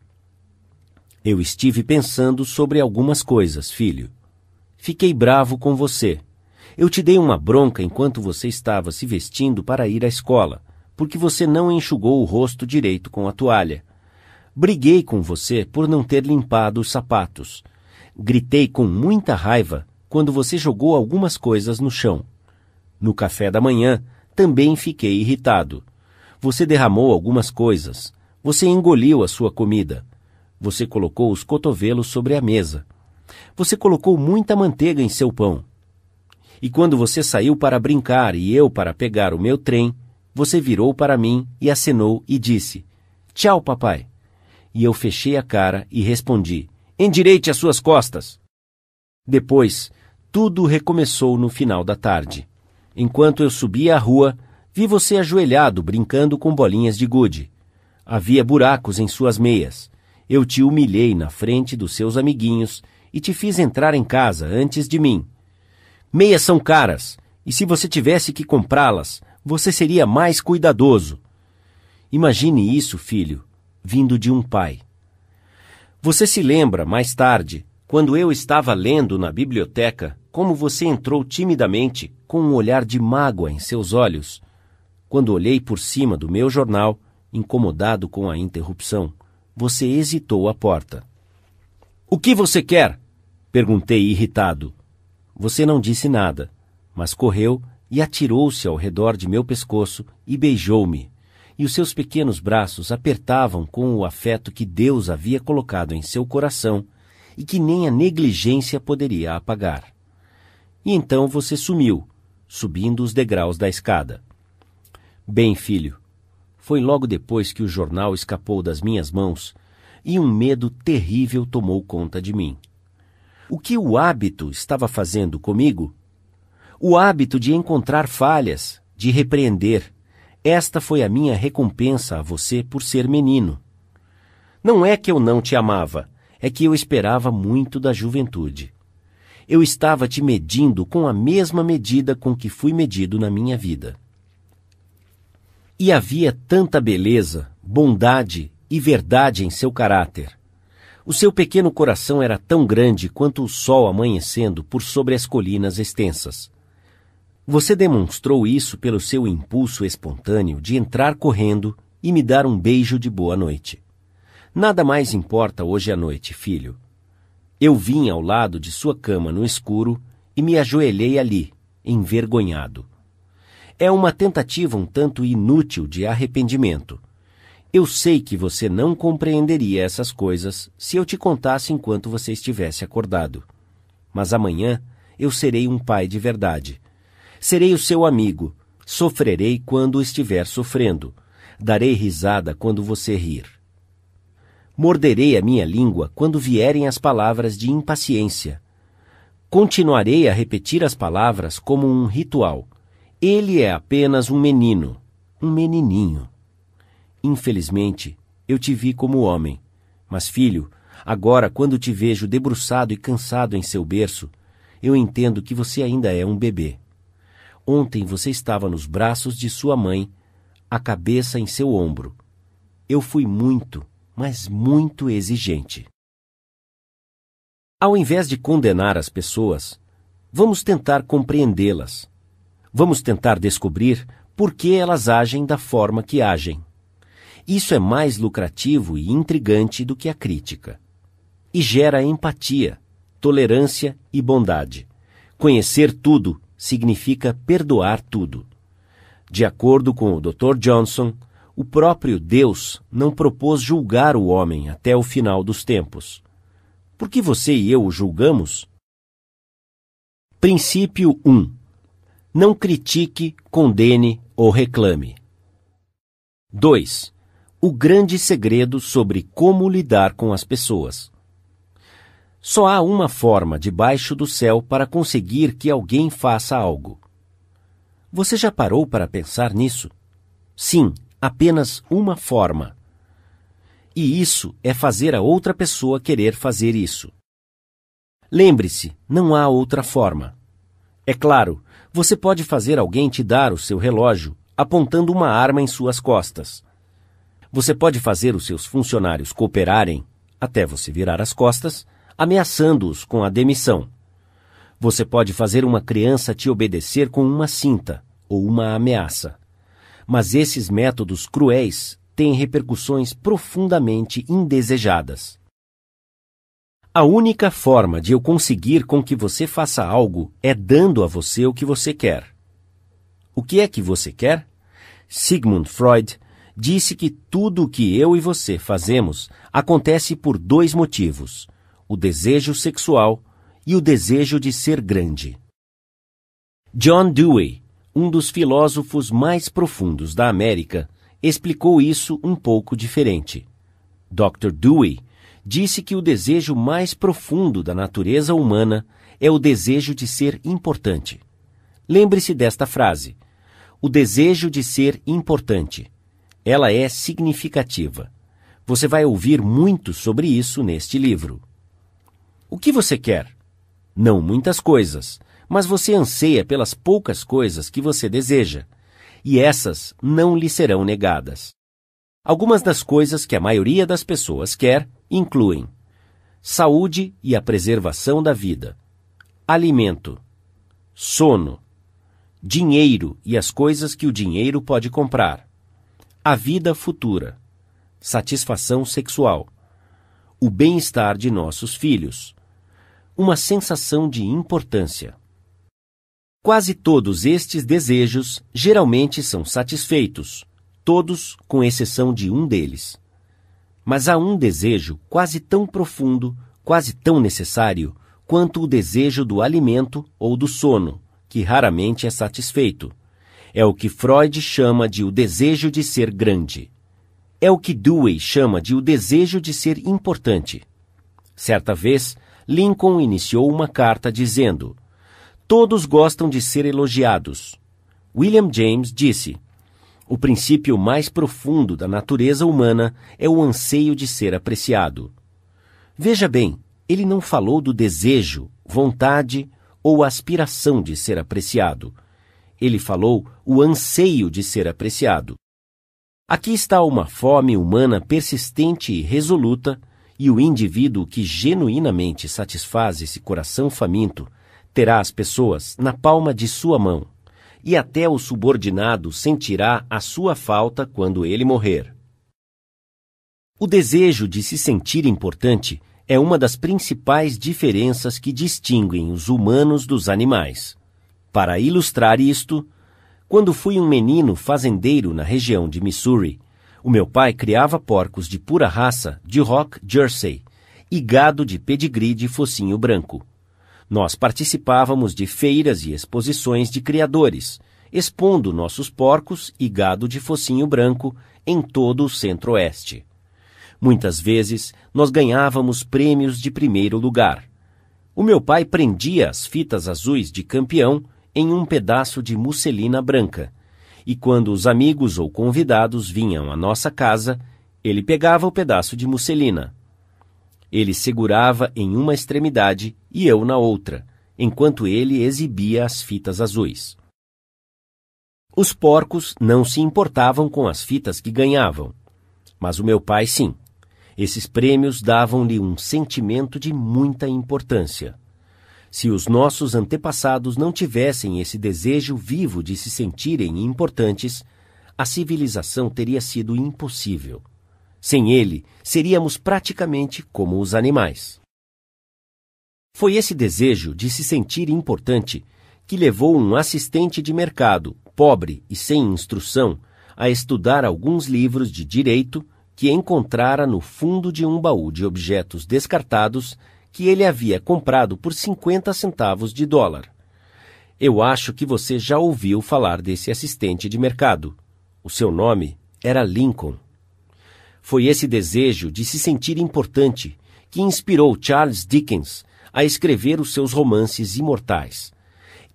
[SPEAKER 1] Eu estive pensando sobre algumas coisas, filho. Fiquei bravo com você. Eu te dei uma bronca enquanto você estava se vestindo para ir à escola, porque você não enxugou o rosto direito com a toalha. Briguei com você por não ter limpado os sapatos. Gritei com muita raiva quando você jogou algumas coisas no chão. No café da manhã, também fiquei irritado. Você derramou algumas coisas. Você engoliu a sua comida. Você colocou os cotovelos sobre a mesa. Você colocou muita manteiga em seu pão. E quando você saiu para brincar e eu para pegar o meu trem, você virou para mim e acenou e disse: Tchau, papai. E eu fechei a cara e respondi: Endireite as suas costas. Depois, Tudo recomeçou no final da tarde. Enquanto eu subia a rua, vi você ajoelhado brincando com bolinhas de gude. Havia buracos em suas meias. Eu te humilhei na frente dos seus amiguinhos e te fiz entrar em casa antes de mim. Meias são caras, e se você tivesse que comprá-las, você seria mais cuidadoso. Imagine isso, filho, vindo de um pai. Você se lembra, mais tarde, quando eu estava lendo na biblioteca, como você entrou timidamente, com um olhar de mágoa em seus olhos, quando olhei por cima do meu jornal, incomodado com a interrupção, você hesitou à porta. O que você quer? Perguntei irritado. Você não disse nada, mas correu e atirou-se ao redor de meu pescoço e beijou-me, e os seus pequenos braços apertavam com o afeto que Deus havia colocado em seu coração e que nem a negligência poderia apagar. E então você sumiu, subindo os degraus da escada. Bem, filho, foi logo depois que o jornal escapou das minhas mãos e um medo terrível tomou conta de mim. O que o hábito estava fazendo comigo? O hábito de encontrar falhas, de repreender. Esta foi a minha recompensa a você por ser menino. Não é que eu não te amava, é que eu esperava muito da juventude. Eu estava te medindo com a mesma medida com que fui medido na minha vida. E havia tanta beleza, bondade e verdade em seu caráter. O seu pequeno coração era tão grande quanto o sol amanhecendo por sobre as colinas extensas. Você demonstrou isso pelo seu impulso espontâneo de entrar correndo e me dar um beijo de boa noite. Nada mais importa hoje à noite, filho. Eu vim ao lado de sua cama no escuro e me ajoelhei ali, envergonhado é uma tentativa um tanto inútil de arrependimento. Eu sei que você não compreenderia essas coisas se eu te contasse enquanto você estivesse acordado. Mas amanhã eu serei um pai de verdade. Serei o seu amigo. Sofrerei quando estiver sofrendo. Darei risada quando você rir. Morderei a minha língua quando vierem as palavras de impaciência. Continuarei a repetir as palavras como um ritual ele é apenas um menino, um menininho. Infelizmente, eu te vi como homem. Mas, filho, agora, quando te vejo debruçado e cansado em seu berço, eu entendo que você ainda é um bebê. Ontem você estava nos braços de sua mãe, a cabeça em seu ombro. Eu fui muito, mas muito exigente. Ao invés de condenar as pessoas, vamos tentar compreendê-las Vamos tentar descobrir por que elas agem da forma que agem. Isso é mais lucrativo e intrigante do que a crítica. E gera empatia, tolerância e bondade. Conhecer tudo significa perdoar tudo. De acordo com o Dr. Johnson, o próprio Deus não propôs julgar o homem até o final dos tempos. Por que você e eu o julgamos? Princípio 1 não critique, condene ou reclame. 2. O grande segredo sobre como lidar com as pessoas. Só há uma forma debaixo do céu para conseguir que alguém faça algo. Você já parou para pensar nisso? Sim, apenas uma forma. E isso é fazer a outra pessoa querer fazer isso. Lembre-se, não há outra forma. É claro, você pode fazer alguém te dar o seu relógio apontando uma arma em suas costas. Você pode fazer os seus funcionários cooperarem, até você virar as costas, ameaçando-os com a demissão. Você pode fazer uma criança te obedecer com uma cinta ou uma ameaça. Mas esses métodos cruéis têm repercussões profundamente indesejadas. A única forma de eu conseguir com que você faça algo é dando a você o que você quer. O que é que você quer? Sigmund Freud disse que tudo o que eu e você fazemos acontece por dois motivos: o desejo sexual e o desejo de ser grande. John Dewey, um dos filósofos mais profundos da América, explicou isso um pouco diferente. Dr. Dewey disse que o desejo mais profundo da natureza humana é o desejo de ser importante. Lembre-se desta frase: o desejo de ser importante. Ela é significativa. Você vai ouvir muito sobre isso neste livro. O que você quer? Não muitas coisas, mas você anseia pelas poucas coisas que você deseja, e essas não lhe serão negadas. Algumas das coisas que a maioria das pessoas quer incluem saúde e a preservação da vida, alimento, sono, dinheiro e as coisas que o dinheiro pode comprar, a vida futura, satisfação sexual, o bem-estar de nossos filhos, uma sensação de importância. Quase todos estes desejos geralmente são satisfeitos, todos com exceção de um deles. Mas há um desejo quase tão profundo, quase tão necessário, quanto o desejo do alimento ou do sono, que raramente é satisfeito. É o que Freud chama de o desejo de ser grande. É o que Dewey chama de o desejo de ser importante. Certa vez, Lincoln iniciou uma carta dizendo: Todos gostam de ser elogiados. William James disse: O princípio mais profundo da natureza humana é o anseio de ser apreciado. Veja bem, ele não falou do desejo, vontade ou aspiração de ser apreciado. Ele falou o anseio de ser apreciado. Aqui está uma fome humana persistente e resoluta, e o indivíduo que genuinamente satisfaz esse coração faminto terá as pessoas na palma de sua mão, e até o subordinado sentirá a sua falta quando ele morrer. O desejo de se sentir importante é uma das principais diferenças que distinguem os humanos dos animais. Para ilustrar isto, quando fui um menino fazendeiro na região de Missouri, o meu pai criava porcos de pura raça de Rock Jersey e gado de pedigree de focinho branco. Nós participávamos de feiras e exposições de criadores, expondo nossos porcos e gado de focinho branco em todo o centro-oeste. Muitas vezes nós ganhávamos prêmios de primeiro lugar. O meu pai prendia as fitas azuis de campeão em um pedaço de musselina branca, e quando os amigos ou convidados vinham à nossa casa, ele pegava o pedaço de musselina, ele segurava em uma extremidade e eu na outra, enquanto ele exibia as fitas azuis. Os porcos não se importavam com as fitas que ganhavam, mas o meu pai sim. Esses prêmios davam-lhe um sentimento de muita importância. Se os nossos antepassados não tivessem esse desejo vivo de se sentirem importantes, a civilização teria sido impossível. Sem ele, seríamos praticamente como os animais. Foi esse desejo de se sentir importante que levou um assistente de mercado, pobre e sem instrução, a estudar alguns livros de direito que encontrara no fundo de um baú de objetos descartados que ele havia comprado por 50 centavos de dólar. Eu acho que você já ouviu falar desse assistente de mercado. O seu nome era Lincoln. Foi esse desejo de se sentir importante que inspirou Charles Dickens a escrever os seus romances imortais.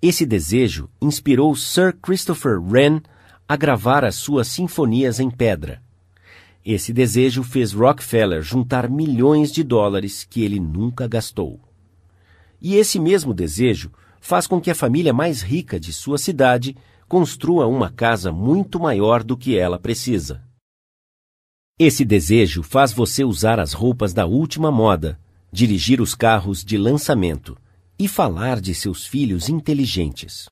[SPEAKER 1] Esse desejo inspirou Sir Christopher Wren a gravar as suas sinfonias em pedra. Esse desejo fez Rockefeller juntar milhões de dólares que ele nunca gastou. E esse mesmo desejo faz com que a família mais rica de sua cidade construa uma casa muito maior do que ela precisa. Esse desejo faz você usar as roupas da última moda, dirigir os carros de lançamento e falar de seus filhos inteligentes.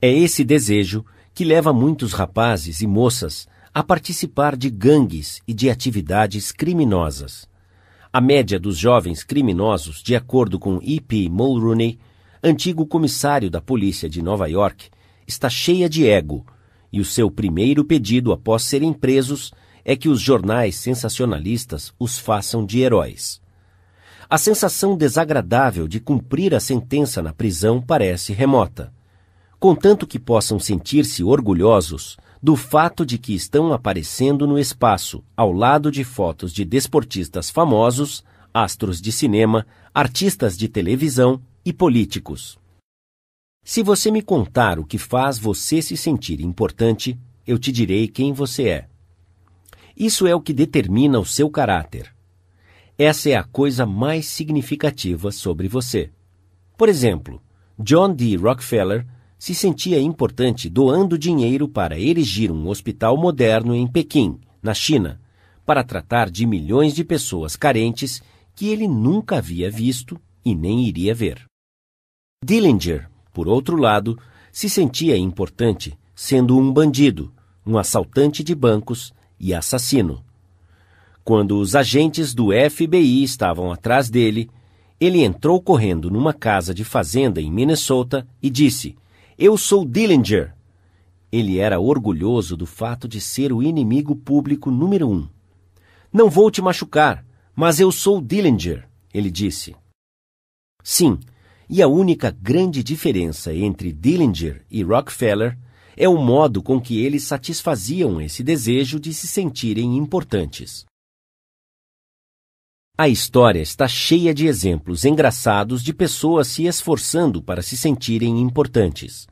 [SPEAKER 1] É esse desejo que leva muitos rapazes e moças a participar de gangues e de atividades criminosas. A média dos jovens criminosos, de acordo com E.P. Mulrooney, antigo comissário da polícia de Nova York, está cheia de ego e o seu primeiro pedido após serem presos é que os jornais sensacionalistas os façam de heróis. A sensação desagradável de cumprir a sentença na prisão parece remota, contanto que possam sentir-se orgulhosos do fato de que estão aparecendo no espaço, ao lado de fotos de desportistas famosos, astros de cinema, artistas de televisão e políticos. Se você me contar o que faz você se sentir importante, eu te direi quem você é. Isso é o que determina o seu caráter. Essa é a coisa mais significativa sobre você. Por exemplo, John D. Rockefeller se sentia importante doando dinheiro para erigir um hospital moderno em Pequim, na China, para tratar de milhões de pessoas carentes que ele nunca havia visto e nem iria ver. Dillinger, por outro lado, se sentia importante sendo um bandido, um assaltante de bancos e assassino. Quando os agentes do FBI estavam atrás dele, ele entrou correndo numa casa de fazenda em Minnesota e disse: Eu sou Dillinger. Ele era orgulhoso do fato de ser o inimigo público número um. Não vou te machucar, mas eu sou Dillinger, ele disse. Sim, e a única grande diferença entre Dillinger e Rockefeller é o modo com que eles satisfaziam esse desejo de se sentirem importantes. A história está cheia de exemplos engraçados de pessoas se esforçando para se sentirem importantes.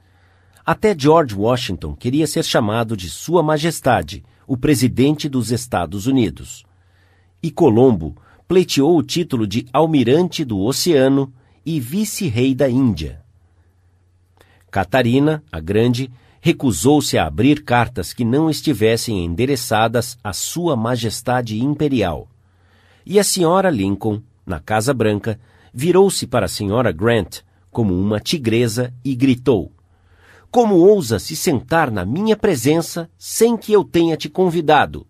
[SPEAKER 1] Até George Washington queria ser chamado de Sua Majestade, o presidente dos Estados Unidos. E Colombo pleiteou o título de Almirante do Oceano e Vice-Rei da Índia. Catarina, a Grande, recusou-se a abrir cartas que não estivessem endereçadas à Sua Majestade Imperial. E a senhora Lincoln, na Casa Branca, virou-se para a senhora Grant como uma tigresa e gritou: Como ousa se sentar na minha presença sem que eu tenha te convidado?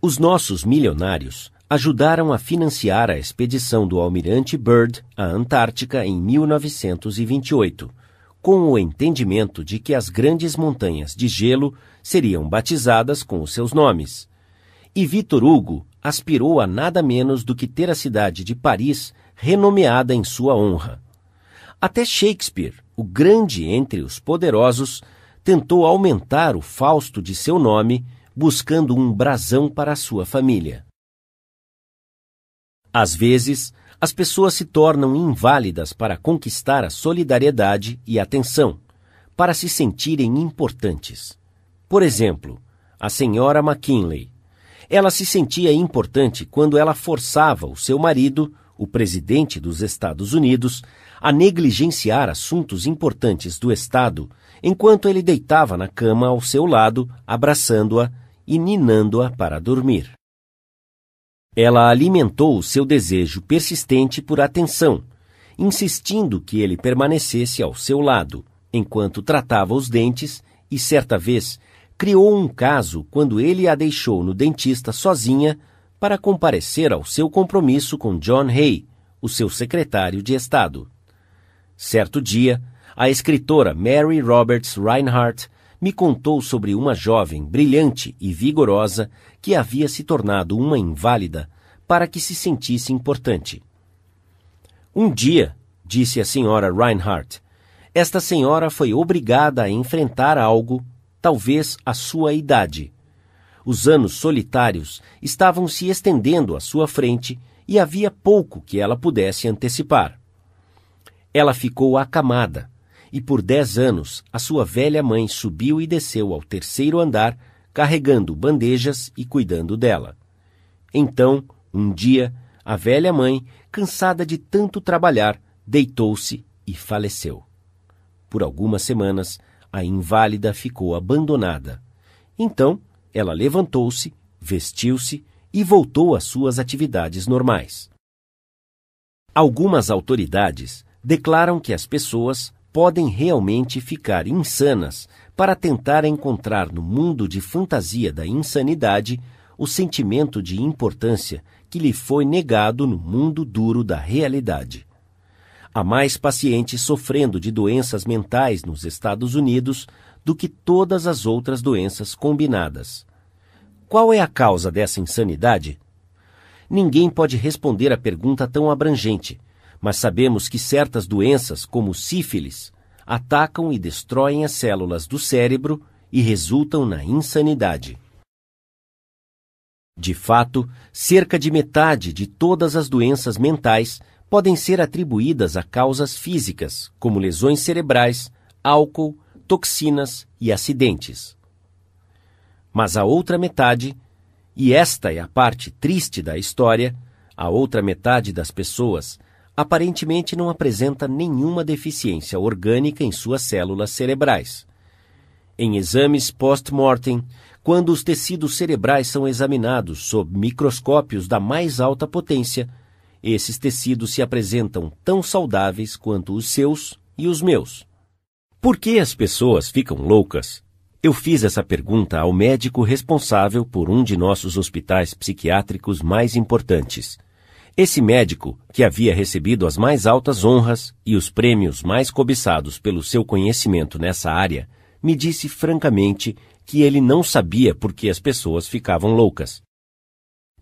[SPEAKER 1] Os nossos milionários ajudaram a financiar a expedição do almirante Byrd à Antártica em 1928 com o entendimento de que as grandes montanhas de gelo seriam batizadas com os seus nomes. E Victor Hugo aspirou a nada menos do que ter a cidade de Paris renomeada em sua honra. Até Shakespeare, o grande entre os poderosos, tentou aumentar o Fausto de seu nome, buscando um brasão para sua família. Às vezes, as pessoas se tornam inválidas para conquistar a solidariedade e atenção, para se sentirem importantes. Por exemplo, a senhora McKinley. Ela se sentia importante quando ela forçava o seu marido, o presidente dos Estados Unidos, a negligenciar assuntos importantes do Estado enquanto ele deitava na cama ao seu lado, abraçando-a e ninando-a para dormir. Ela alimentou o seu desejo persistente por atenção, insistindo que ele permanecesse ao seu lado, enquanto tratava os dentes e, certa vez, criou um caso quando ele a deixou no dentista sozinha para comparecer ao seu compromisso com John Hay, o seu secretário de Estado. Certo dia, a escritora Mary Roberts Reinhardt me contou sobre uma jovem brilhante e vigorosa que havia se tornado uma inválida para que se sentisse importante. Um dia, disse a senhora Reinhardt, esta senhora foi obrigada a enfrentar algo, talvez a sua idade. Os anos solitários estavam se estendendo à sua frente e havia pouco que ela pudesse antecipar. Ela ficou acamada, e por dez anos a sua velha mãe subiu e desceu ao terceiro andar, carregando bandejas e cuidando dela. Então, um dia, a velha mãe, cansada de tanto trabalhar, deitou-se e faleceu. Por algumas semanas, a inválida ficou abandonada. Então, ela levantou-se, vestiu-se e voltou às suas atividades normais. Algumas autoridades declaram que as pessoas podem realmente ficar insanas para tentar encontrar no mundo de fantasia da insanidade o sentimento de importância que lhe foi negado no mundo duro da realidade. Há mais pacientes sofrendo de doenças mentais nos Estados Unidos do que todas as outras doenças combinadas. Qual é a causa dessa insanidade? Ninguém pode responder a pergunta tão abrangente, mas sabemos que certas doenças, como sífilis, atacam e destroem as células do cérebro e resultam na insanidade. De fato, cerca de metade de todas as doenças mentais podem ser atribuídas a causas físicas, como lesões cerebrais, álcool, toxinas e acidentes. Mas a outra metade, e esta é a parte triste da história, a outra metade das pessoas aparentemente não apresenta nenhuma deficiência orgânica em suas células cerebrais. Em exames post-mortem, quando os tecidos cerebrais são examinados sob microscópios da mais alta potência, esses tecidos se apresentam tão saudáveis quanto os seus e os meus. Por que as pessoas ficam loucas? Eu fiz essa pergunta ao médico responsável por um de nossos hospitais psiquiátricos mais importantes. Esse médico, que havia recebido as mais altas honras e os prêmios mais cobiçados pelo seu conhecimento nessa área, me disse francamente que ele não sabia por que as pessoas ficavam loucas.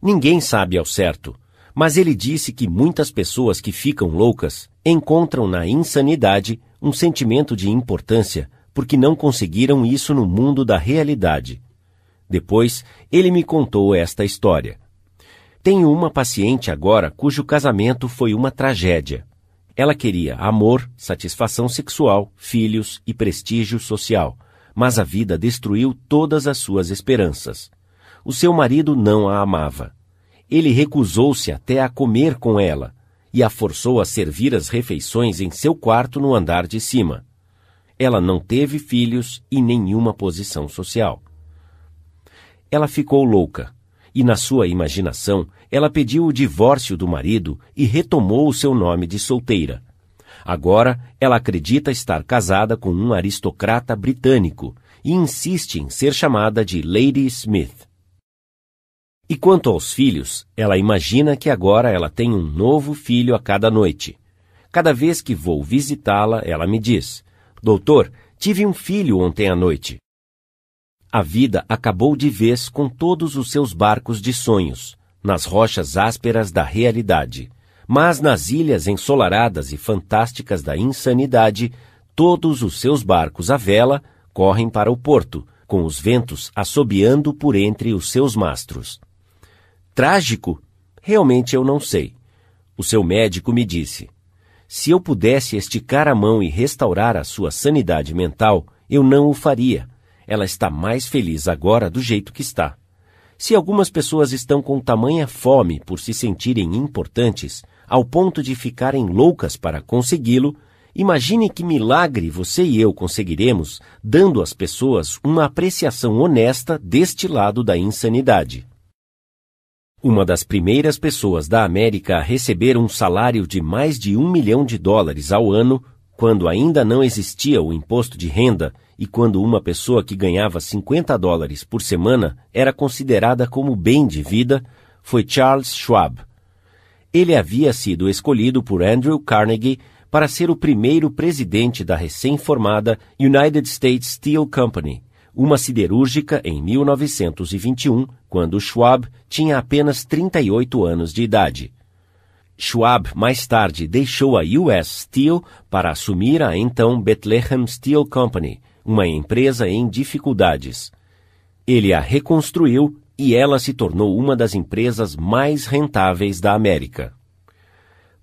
[SPEAKER 1] Ninguém sabe ao certo, mas ele disse que muitas pessoas que ficam loucas encontram na insanidade um sentimento de importância porque não conseguiram isso no mundo da realidade. Depois, ele me contou esta história. Tenho uma paciente agora cujo casamento foi uma tragédia. Ela queria amor, satisfação sexual, filhos e prestígio social, mas a vida destruiu todas as suas esperanças. O seu marido não a amava. Ele recusou-se até a comer com ela e a forçou a servir as refeições em seu quarto no andar de cima. Ela não teve filhos e nenhuma posição social. Ela ficou louca, e na sua imaginação ela pediu o divórcio do marido e retomou o seu nome de solteira. Agora ela acredita estar casada com um aristocrata britânico e insiste em ser chamada de Lady Smith. E quanto aos filhos, ela imagina que agora ela tem um novo filho a cada noite. Cada vez que vou visitá-la, ela me diz: Doutor, tive um filho ontem à noite. A vida acabou de vez com todos os seus barcos de sonhos, nas rochas ásperas da realidade. Mas nas ilhas ensolaradas e fantásticas da insanidade, todos os seus barcos à vela correm para o porto, com os ventos assobiando por entre os seus mastros. Trágico? Realmente eu não sei. O seu médico me disse: se eu pudesse esticar a mão e restaurar a sua sanidade mental, eu não o faria. Ela está mais feliz agora do jeito que está. Se algumas pessoas estão com tamanha fome por se sentirem importantes, ao ponto de ficarem loucas para consegui-lo, imagine que milagre você e eu conseguiremos dando às pessoas uma apreciação honesta deste lado da insanidade. Uma das primeiras pessoas da América a receber um salário de mais de um milhão de dólares ao ano, quando ainda não existia o imposto de renda e quando uma pessoa que ganhava 50 dólares por semana era considerada como bem de vida, foi Charles Schwab. Ele havia sido escolhido por Andrew Carnegie para ser o primeiro presidente da recém-formada United States Steel Company, uma siderúrgica em 1921, quando Schwab tinha apenas 38 anos de idade. Schwab mais tarde deixou a US Steel para assumir a então Bethlehem Steel Company, uma empresa em dificuldades. Ele a reconstruiu e ela se tornou uma das empresas mais rentáveis da América.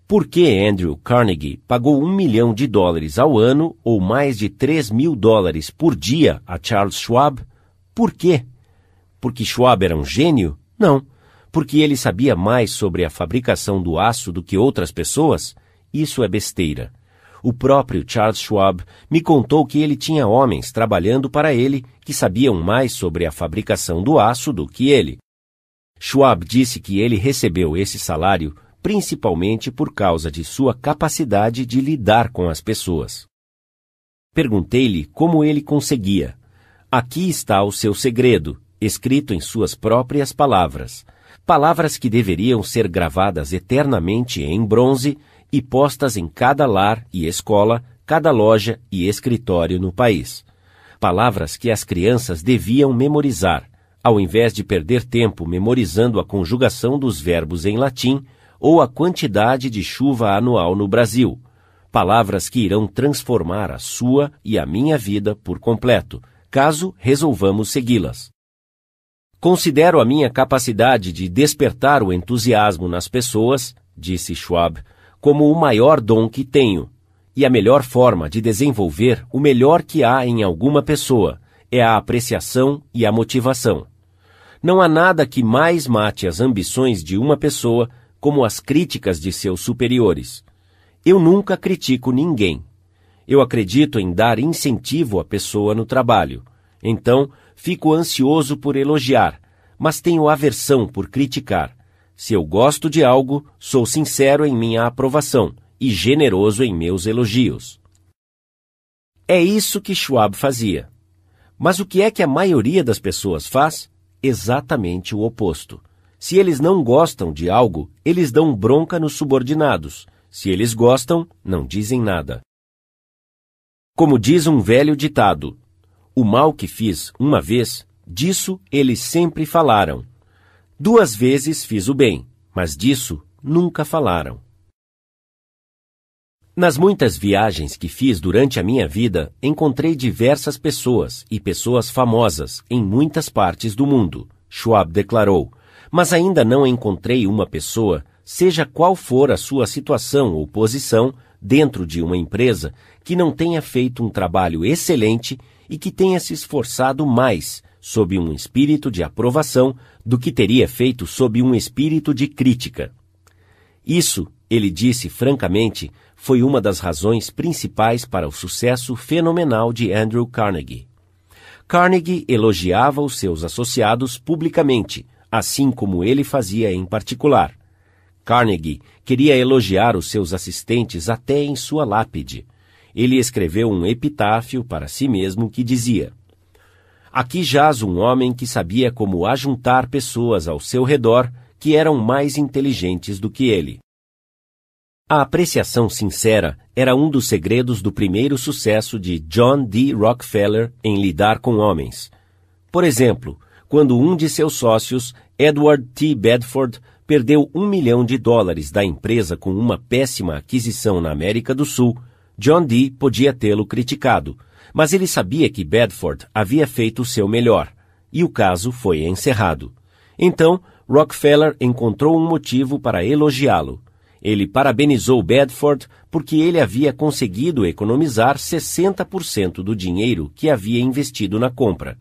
[SPEAKER 1] Por que Andrew Carnegie pagou um milhão de dólares ao ano ou mais de 3 mil dólares por dia a Charles Schwab? Por quê? Porque Schwab era um gênio? Não. Porque ele sabia mais sobre a fabricação do aço do que outras pessoas? Isso é besteira. O próprio Charles Schwab me contou que ele tinha homens trabalhando para ele que sabiam mais sobre a fabricação do aço do que ele. Schwab disse que ele recebeu esse salário principalmente por causa de sua capacidade de lidar com as pessoas. Perguntei-lhe como ele conseguia. Aqui está o seu segredo, escrito em suas próprias palavras. Palavras que deveriam ser gravadas eternamente em bronze e postas em cada lar e escola, cada loja e escritório no país. Palavras que as crianças deviam memorizar, ao invés de perder tempo memorizando a conjugação dos verbos em latim ou a quantidade de chuva anual no Brasil, palavras que irão transformar a sua e a minha vida por completo, caso resolvamos segui-las. Considero a minha capacidade de despertar o entusiasmo nas pessoas, disse Schwab, como o maior dom que tenho. E a melhor forma de desenvolver o melhor que há em alguma pessoa é a apreciação e a motivação. Não há nada que mais mate as ambições de uma pessoa como as críticas de seus superiores. Eu nunca critico ninguém. Eu acredito em dar incentivo à pessoa no trabalho. Então, fico ansioso por elogiar, mas tenho aversão por criticar. Se eu gosto de algo, sou sincero em minha aprovação e generoso em meus elogios. É isso que Schwab fazia. Mas o que é que a maioria das pessoas faz? Exatamente o oposto. Se eles não gostam de algo, eles dão bronca nos subordinados. Se eles gostam, não dizem nada. Como diz um velho ditado: O mal que fiz uma vez, disso eles sempre falaram. Duas vezes fiz o bem, mas disso nunca falaram. Nas muitas viagens que fiz durante a minha vida, encontrei diversas pessoas e pessoas famosas em muitas partes do mundo, Schwab declarou, mas ainda não encontrei uma pessoa, seja qual for a sua situação ou posição dentro de uma empresa, que não tenha feito um trabalho excelente e que tenha se esforçado mais sob um espírito de aprovação do que teria feito sob um espírito de crítica. Isso, ele disse francamente, foi uma das razões principais para o sucesso fenomenal de Andrew Carnegie. Carnegie elogiava os seus associados publicamente, assim como ele fazia em particular. Carnegie queria elogiar os seus assistentes até em sua lápide. Ele escreveu um epitáfio para si mesmo que dizia: Aqui jaz um homem que sabia como ajuntar pessoas ao seu redor que eram mais inteligentes do que ele. A apreciação sincera era um dos segredos do primeiro sucesso de John D. Rockefeller em lidar com homens. Por exemplo, quando um de seus sócios, Edward T. Bedford, perdeu um milhão de dólares da empresa com uma péssima aquisição na América do Sul, John D. podia tê-lo criticado, mas ele sabia que Bedford havia feito o seu melhor, e o caso foi encerrado. Então, Rockefeller encontrou um motivo para elogiá-lo. Ele parabenizou Bedford porque ele havia conseguido economizar 60% do dinheiro que havia investido na compra.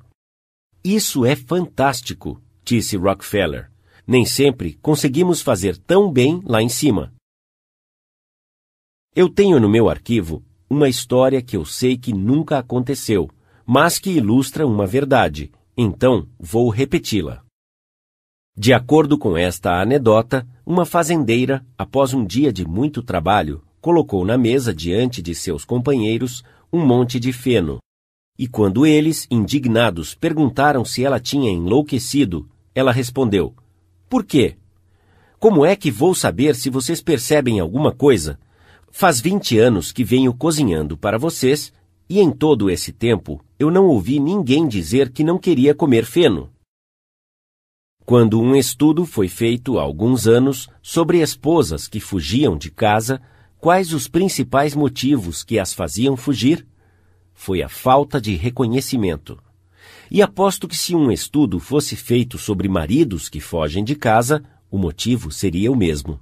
[SPEAKER 1] Isso é fantástico, disse Rockefeller. Nem sempre conseguimos fazer tão bem lá em cima. Eu tenho no meu arquivo uma história que eu sei que nunca aconteceu, mas que ilustra uma verdade, então vou repeti-la. De acordo com esta anedota, uma fazendeira, após um dia de muito trabalho, colocou na mesa diante de seus companheiros um monte de feno. E quando eles, indignados, perguntaram se ela tinha enlouquecido, ela respondeu: Por quê? Como é que vou saber se vocês percebem alguma coisa? Faz vinte anos que venho cozinhando para vocês e em todo esse tempo eu não ouvi ninguém dizer que não queria comer feno quando um estudo foi feito há alguns anos sobre esposas que fugiam de casa, quais os principais motivos que as faziam fugir? Foi a falta de reconhecimento. E aposto que se um estudo fosse feito sobre maridos que fogem de casa, o motivo seria o mesmo.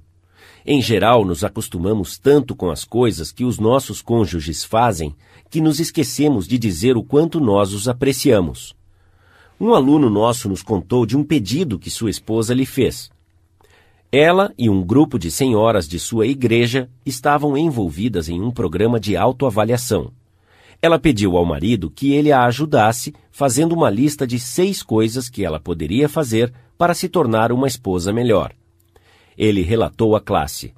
[SPEAKER 1] Em geral, nos acostumamos tanto com as coisas que os nossos cônjuges fazem que nos esquecemos de dizer o quanto nós os apreciamos. Um aluno nosso nos contou de um pedido que sua esposa lhe fez. Ela e um grupo de senhoras de sua igreja estavam envolvidas em um programa de autoavaliação. Ela pediu ao marido que ele a ajudasse fazendo uma lista de seis coisas que ela poderia fazer para se tornar uma esposa melhor. Ele relatou à classe: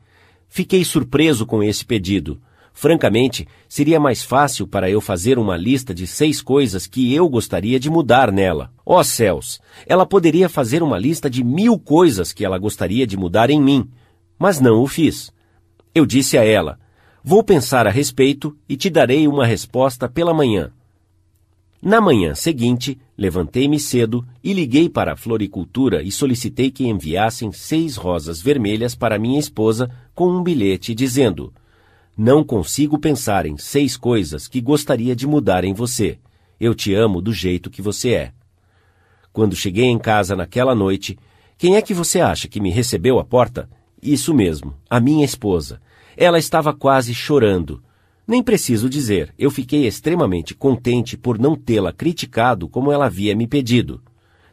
[SPEAKER 1] Fiquei surpreso com esse pedido. Francamente, seria mais fácil para eu fazer uma lista de seis coisas que eu gostaria de mudar nela. Ó oh, céus! Ela poderia fazer uma lista de mil coisas que ela gostaria de mudar em mim, mas não o fiz. Eu disse a ela: Vou pensar a respeito e te darei uma resposta pela manhã. Na manhã seguinte, levantei-me cedo e liguei para a floricultura e solicitei que enviassem seis rosas vermelhas para minha esposa com um bilhete dizendo: não consigo pensar em seis coisas que gostaria de mudar em você. Eu te amo do jeito que você é. Quando cheguei em casa naquela noite, quem é que você acha que me recebeu à porta? Isso mesmo, a minha esposa. Ela estava quase chorando. Nem preciso dizer, eu fiquei extremamente contente por não tê-la criticado como ela havia me pedido.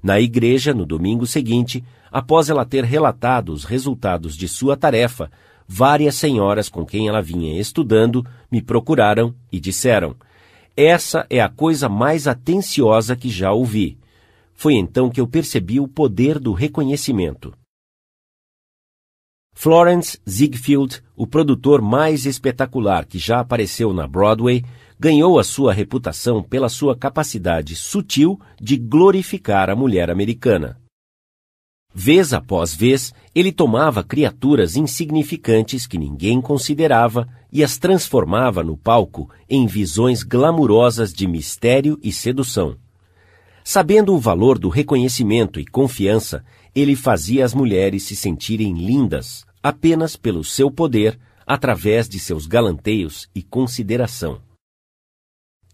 [SPEAKER 1] Na igreja, no domingo seguinte, após ela ter relatado os resultados de sua tarefa, várias senhoras com quem ela vinha estudando me procuraram e disseram: Essa é a coisa mais atenciosa que já ouvi. Foi então que eu percebi o poder do reconhecimento. Florence Ziegfeld, o produtor mais espetacular que já apareceu na Broadway, ganhou a sua reputação pela sua capacidade sutil de glorificar a mulher americana. Vez após vez, ele tomava criaturas insignificantes que ninguém considerava e as transformava no palco em visões glamurosas de mistério e sedução. Sabendo o valor do reconhecimento e confiança, ele fazia as mulheres se sentirem lindas apenas pelo seu poder, através de seus galanteios e consideração.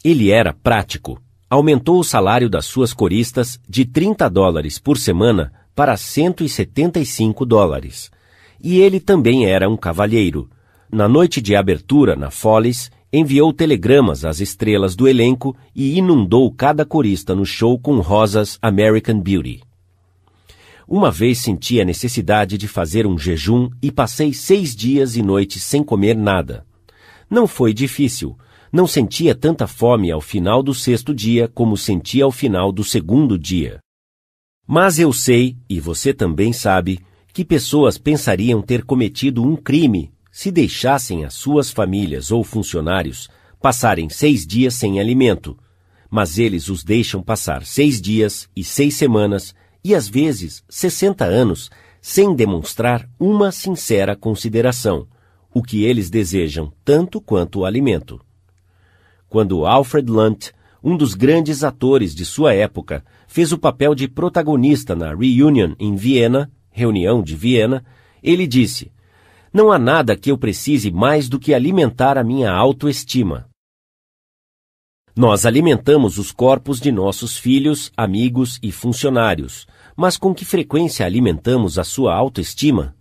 [SPEAKER 1] Ele era prático. Aumentou o salário das suas coristas de 30 dólares por semana para 175 dólares. E ele também era um cavalheiro. Na noite de abertura na Follies, enviou telegramas às estrelas do elenco e inundou cada corista no show com rosas American Beauty. Uma vez senti a necessidade de fazer um jejum e passei seis dias e noites sem comer nada. Não foi difícil. Não sentia tanta fome ao final do sexto dia como sentia ao final do segundo dia. Mas eu sei, e você também sabe, que pessoas pensariam ter cometido um crime se deixassem as suas famílias ou funcionários passarem seis dias sem alimento. Mas eles os deixam passar seis dias e seis semanas e às vezes sessenta anos sem demonstrar uma sincera consideração, o que eles desejam tanto quanto o alimento. Quando Alfred Lunt, um dos grandes atores de sua época, fez o papel de protagonista na Reunion em Viena, reunião de Viena, ele disse: Não há nada que eu precise mais do que alimentar a minha autoestima. Nós alimentamos os corpos de nossos filhos, amigos e funcionários, mas com que frequência alimentamos a sua autoestima?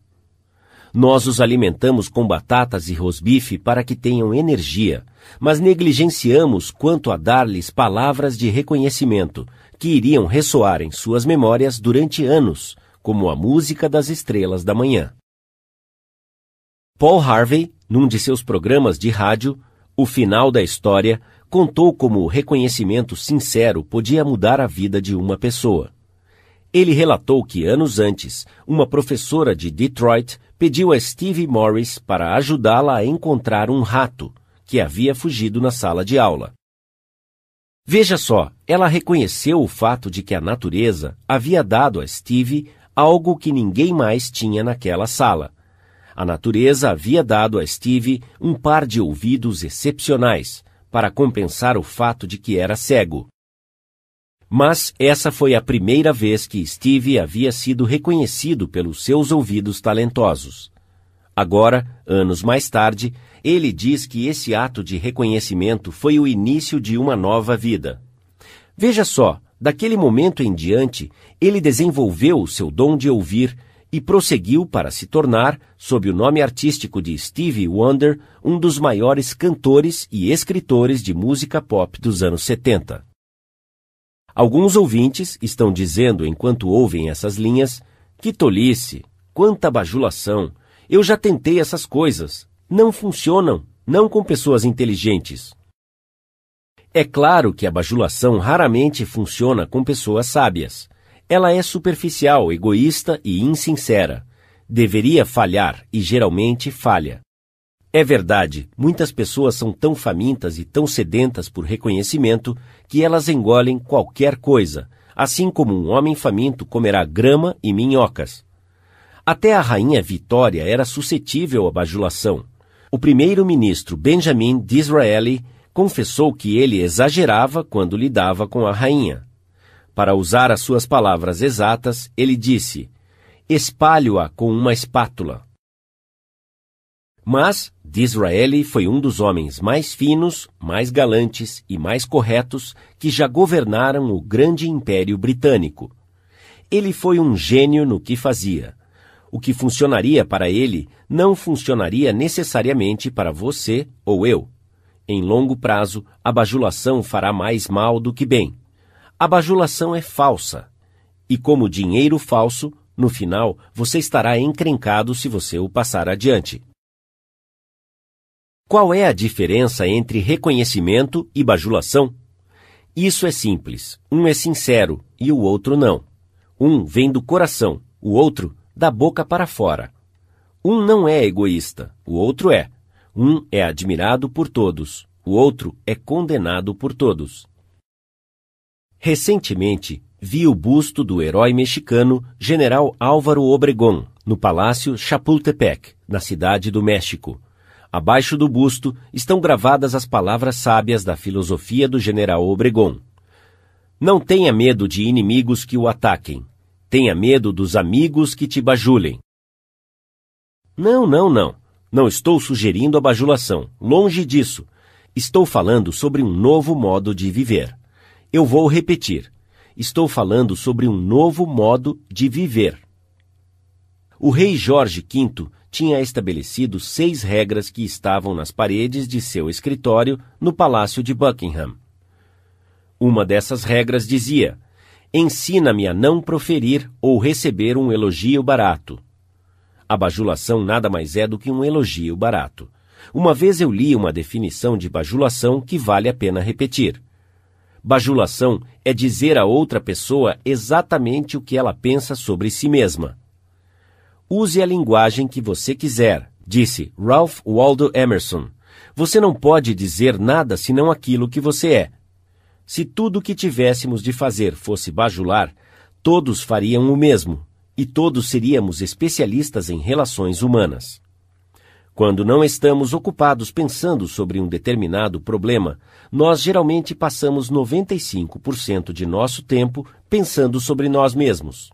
[SPEAKER 1] Nós os alimentamos com batatas e rosbife para que tenham energia, mas negligenciamos quanto a dar-lhes palavras de reconhecimento, que iriam ressoar em suas memórias durante anos, como a música das estrelas da manhã. Paul Harvey, num de seus programas de rádio, O Final da História, contou como o reconhecimento sincero podia mudar a vida de uma pessoa. Ele relatou que anos antes, uma professora de Detroit pediu a Stevie Morris para ajudá-la a encontrar um rato que havia fugido na sala de aula. Veja só, ela reconheceu o fato de que a natureza havia dado a Steve algo que ninguém mais tinha naquela sala. A natureza havia dado a Steve um par de ouvidos excepcionais para compensar o fato de que era cego. Mas essa foi a primeira vez que Steve havia sido reconhecido pelos seus ouvidos talentosos. Agora, anos mais tarde, ele diz que esse ato de reconhecimento foi o início de uma nova vida. Veja só, daquele momento em diante, ele desenvolveu o seu dom de ouvir e prosseguiu para se tornar, sob o nome artístico de Stevie Wonder, um dos maiores cantores e escritores de música pop dos anos 70. Alguns ouvintes estão dizendo, enquanto ouvem essas linhas, que tolice, quanta bajulação, eu já tentei essas coisas, não funcionam, não com pessoas inteligentes. É claro que a bajulação raramente funciona com pessoas sábias. Ela é superficial, egoísta e insincera. Deveria falhar e geralmente falha. É verdade, muitas pessoas são tão famintas e tão sedentas por reconhecimento que elas engolem qualquer coisa, assim como um homem faminto comerá grama e minhocas. Até a rainha Vitória era suscetível à bajulação. O primeiro-ministro Benjamin Disraeli confessou que ele exagerava quando lidava com a rainha. Para usar as suas palavras exatas, ele disse: espalho-a com uma espátula. Mas Disraeli foi um dos homens mais finos, mais galantes e mais corretos que já governaram o grande império britânico, Ele foi um gênio no que fazia. O que funcionaria para ele não funcionaria necessariamente para você ou eu. Em longo prazo, a bajulação fará mais mal do que bem. A bajulação é falsa. E como dinheiro falso, no final você estará encrencado se você o passar adiante. Qual é a diferença entre reconhecimento e bajulação? Isso é simples. Um é sincero e o outro não. Um vem do coração, o outro da boca para fora. Um não é egoísta, o outro é. Um é admirado por todos, o outro é condenado por todos. Recentemente, vi o busto do herói mexicano General Álvaro Obregón no Palácio Chapultepec, na cidade do México. Abaixo do busto estão gravadas as palavras sábias da filosofia do General Obregón. Não tenha medo de inimigos que o ataquem. Tenha medo dos amigos que te bajulem. Não, não, não. Não estou sugerindo a bajulação. Longe disso. Estou falando sobre um novo modo de viver. Eu vou repetir. Estou falando sobre um novo modo de viver. O rei Jorge V tinha estabelecido seis regras que estavam nas paredes de seu escritório no Palácio de Buckingham. Uma dessas regras dizia: Ensina-me a não proferir ou receber um elogio barato. A bajulação nada mais é do que um elogio barato. Uma vez eu li uma definição de bajulação que vale a pena repetir. Bajulação é dizer a outra pessoa exatamente o que ela pensa sobre si mesma. Use a linguagem que você quiser, disse Ralph Waldo Emerson. Você não pode dizer nada senão aquilo que você é. Se tudo o que tivéssemos de fazer fosse bajular, todos fariam o mesmo e todos seríamos especialistas em relações humanas. Quando não estamos ocupados pensando sobre um determinado problema, nós geralmente passamos 95% de nosso tempo pensando sobre nós mesmos.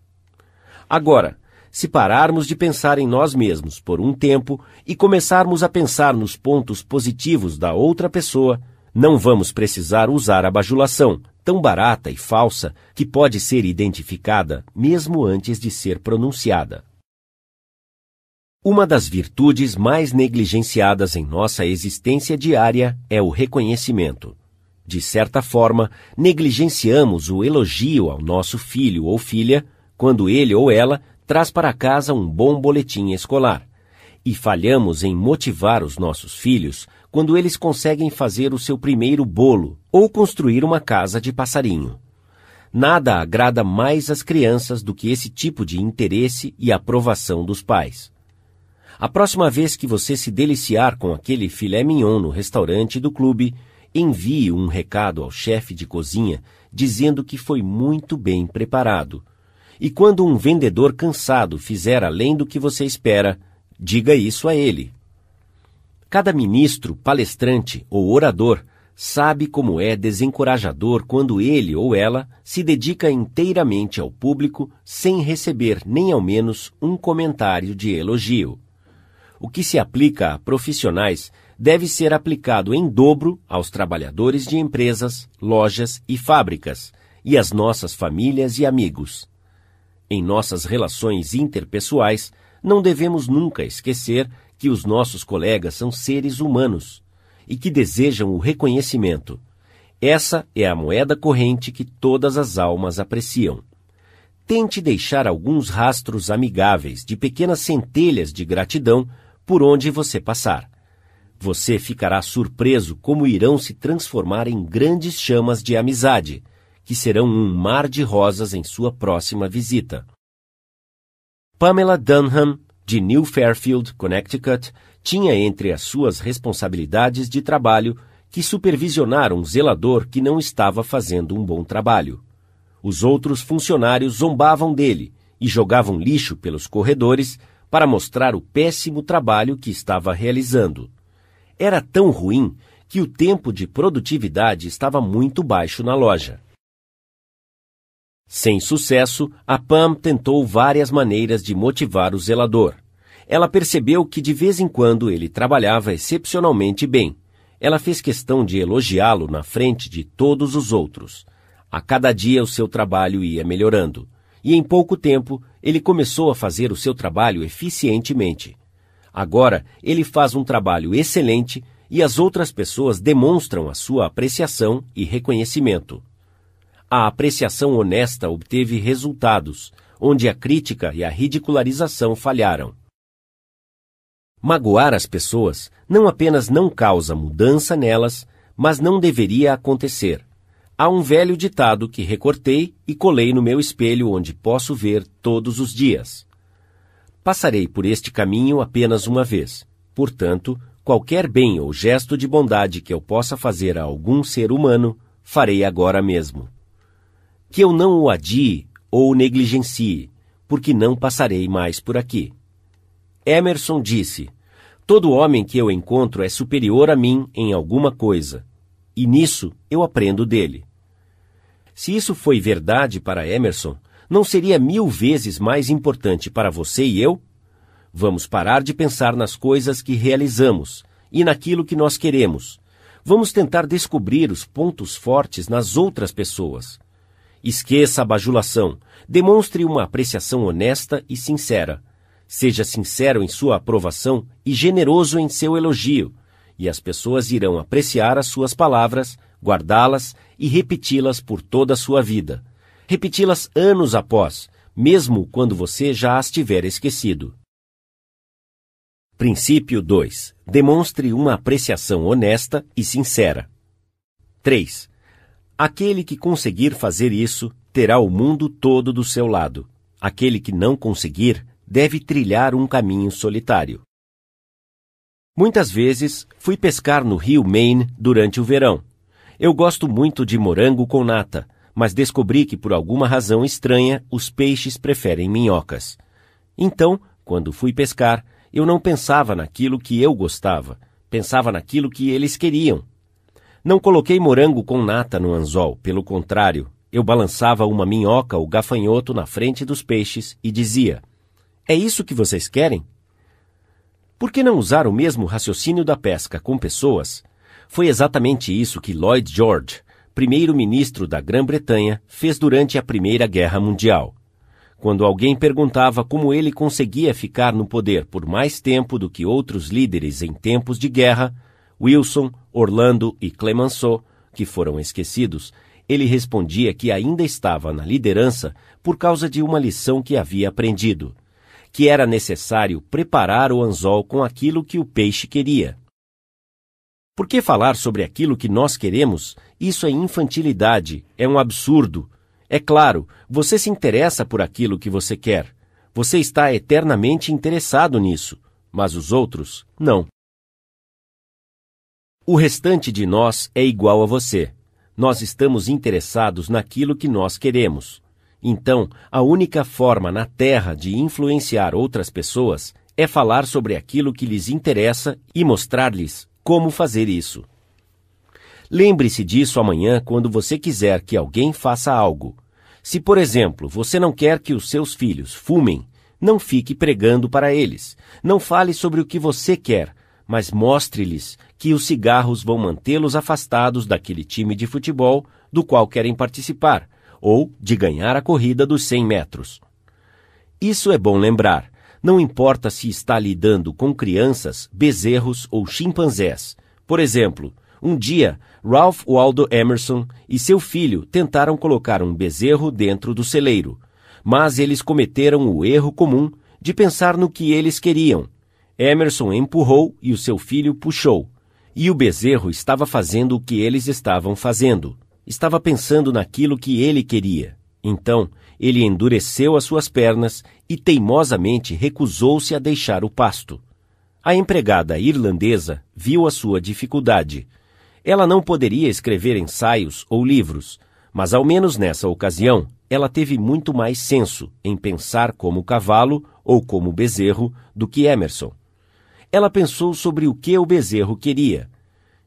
[SPEAKER 1] Agora, se pararmos de pensar em nós mesmos por um tempo e começarmos a pensar nos pontos positivos da outra pessoa, não vamos precisar usar a bajulação, tão barata e falsa que pode ser identificada mesmo antes de ser pronunciada. Uma das virtudes mais negligenciadas em nossa existência diária é o reconhecimento. De certa forma, negligenciamos o elogio ao nosso filho ou filha quando ele ou ela traz para casa um bom boletim escolar. E falhamos em motivar os nossos filhos quando eles conseguem fazer o seu primeiro bolo ou construir uma casa de passarinho. Nada agrada mais às crianças do que esse tipo de interesse e aprovação dos pais. A próxima vez que você se deliciar com aquele filé mignon no restaurante do clube, envie um recado ao chefe de cozinha dizendo que foi muito bem preparado. E quando um vendedor cansado fizer além do que você espera, diga isso a ele. Cada ministro, palestrante ou orador sabe como é desencorajador quando ele ou ela se dedica inteiramente ao público sem receber nem ao menos um comentário de elogio. O que se aplica a profissionais deve ser aplicado em dobro aos trabalhadores de empresas, lojas e fábricas e às nossas famílias e amigos. Em nossas relações interpessoais, não devemos nunca esquecer que os nossos colegas são seres humanos e que desejam o reconhecimento. Essa é a moeda corrente que todas as almas apreciam. Tente deixar alguns rastros amigáveis de pequenas centelhas de gratidão por onde você passar. Você ficará surpreso como irão se transformar em grandes chamas de amizade, que serão um mar de rosas em sua próxima visita. Pamela Dunham de New Fairfield, Connecticut, tinha entre as suas responsabilidades de trabalho que supervisionar um zelador que não estava fazendo um bom trabalho. Os outros funcionários zombavam dele e jogavam lixo pelos corredores para mostrar o péssimo trabalho que estava realizando. Era tão ruim que o tempo de produtividade estava muito baixo na loja. Sem sucesso, a Pam tentou várias maneiras de motivar o zelador. Ela percebeu que de vez em quando ele trabalhava excepcionalmente bem. Ela fez questão de elogiá-lo na frente de todos os outros. A cada dia o seu trabalho ia melhorando. E em pouco tempo ele começou a fazer o seu trabalho eficientemente. Agora ele faz um trabalho excelente e as outras pessoas demonstram a sua apreciação e reconhecimento. A apreciação honesta obteve resultados, onde a crítica e a ridicularização falharam. Magoar as pessoas não apenas não causa mudança nelas, mas não deveria acontecer. Há um velho ditado que recortei e colei no meu espelho onde posso ver todos os dias. Passarei por este caminho apenas uma vez. Portanto, qualquer bem ou gesto de bondade que eu possa fazer a algum ser humano, farei agora mesmo. Que eu não o adie ou negligencie, porque não passarei mais por aqui. Emerson disse: Todo homem que eu encontro é superior a mim em alguma coisa, e nisso eu aprendo dele. Se isso foi verdade para Emerson, não seria mil vezes mais importante para você e eu? Vamos parar de pensar nas coisas que realizamos e naquilo que nós queremos. Vamos tentar descobrir os pontos fortes nas outras pessoas. Esqueça a bajulação. Demonstre uma apreciação honesta e sincera. Seja sincero em sua aprovação e generoso em seu elogio e as pessoas irão apreciar as suas palavras, guardá-las e repeti-las por toda a sua vida. Repeti-las anos após, mesmo quando você já as tiver esquecido. Princípio 2. Demonstre uma apreciação honesta e sincera. 3. Aquele que conseguir fazer isso terá o mundo todo do seu lado. Aquele que não conseguir deve trilhar um caminho solitário. Muitas vezes fui pescar no rio Maine durante o verão. Eu gosto muito de morango com nata, mas descobri que por alguma razão estranha os peixes preferem minhocas. Então, quando fui pescar, eu não pensava naquilo que eu gostava, pensava naquilo que eles queriam. Não coloquei morango com nata no anzol, pelo contrário, eu balançava uma minhoca ou gafanhoto na frente dos peixes e dizia: É isso que vocês querem? Por que não usar o mesmo raciocínio da pesca com pessoas? Foi exatamente isso que Lloyd George, primeiro-ministro da Grã-Bretanha, fez durante a Primeira Guerra Mundial. Quando alguém perguntava como ele conseguia ficar no poder por mais tempo do que outros líderes em tempos de guerra, Wilson, Orlando e Clemenceau, que foram esquecidos, ele respondia que ainda estava na liderança por causa de uma lição que havia aprendido que era necessário preparar o anzol com aquilo que o peixe queria. Por que falar sobre aquilo que nós queremos? Isso é infantilidade, é um absurdo. É claro, você se interessa por aquilo que você quer. Você está eternamente interessado nisso, mas os outros não. O restante de nós é igual a você. Nós estamos interessados naquilo que nós queremos. Então, a única forma na Terra de influenciar outras pessoas é falar sobre aquilo que lhes interessa e mostrar-lhes como fazer isso. Lembre-se disso amanhã quando você quiser que alguém faça algo. Se, por exemplo, você não quer que os seus filhos fumem, não fique pregando para eles. Não fale sobre o que você quer, mas mostre-lhes que os cigarros vão mantê-los afastados daquele time de futebol do qual querem participar, ou de ganhar a corrida dos 100 metros. Isso é bom lembrar. Não importa se está lidando com crianças, bezerros ou chimpanzés. Por exemplo, um dia, Ralph Waldo Emerson e seu filho tentaram colocar um bezerro dentro do celeiro, mas eles cometeram o erro comum de pensar no que eles queriam. Emerson empurrou e o seu filho puxou, e o bezerro estava fazendo o que eles estavam fazendo estava pensando naquilo que ele queria. Então, ele endureceu as suas pernas e teimosamente recusou-se a deixar o pasto. A empregada irlandesa viu a sua dificuldade. Ela não poderia escrever ensaios ou livros, mas ao menos nessa ocasião ela teve muito mais senso em pensar como cavalo ou como bezerro do que Emerson. Ela pensou sobre o que o bezerro queria.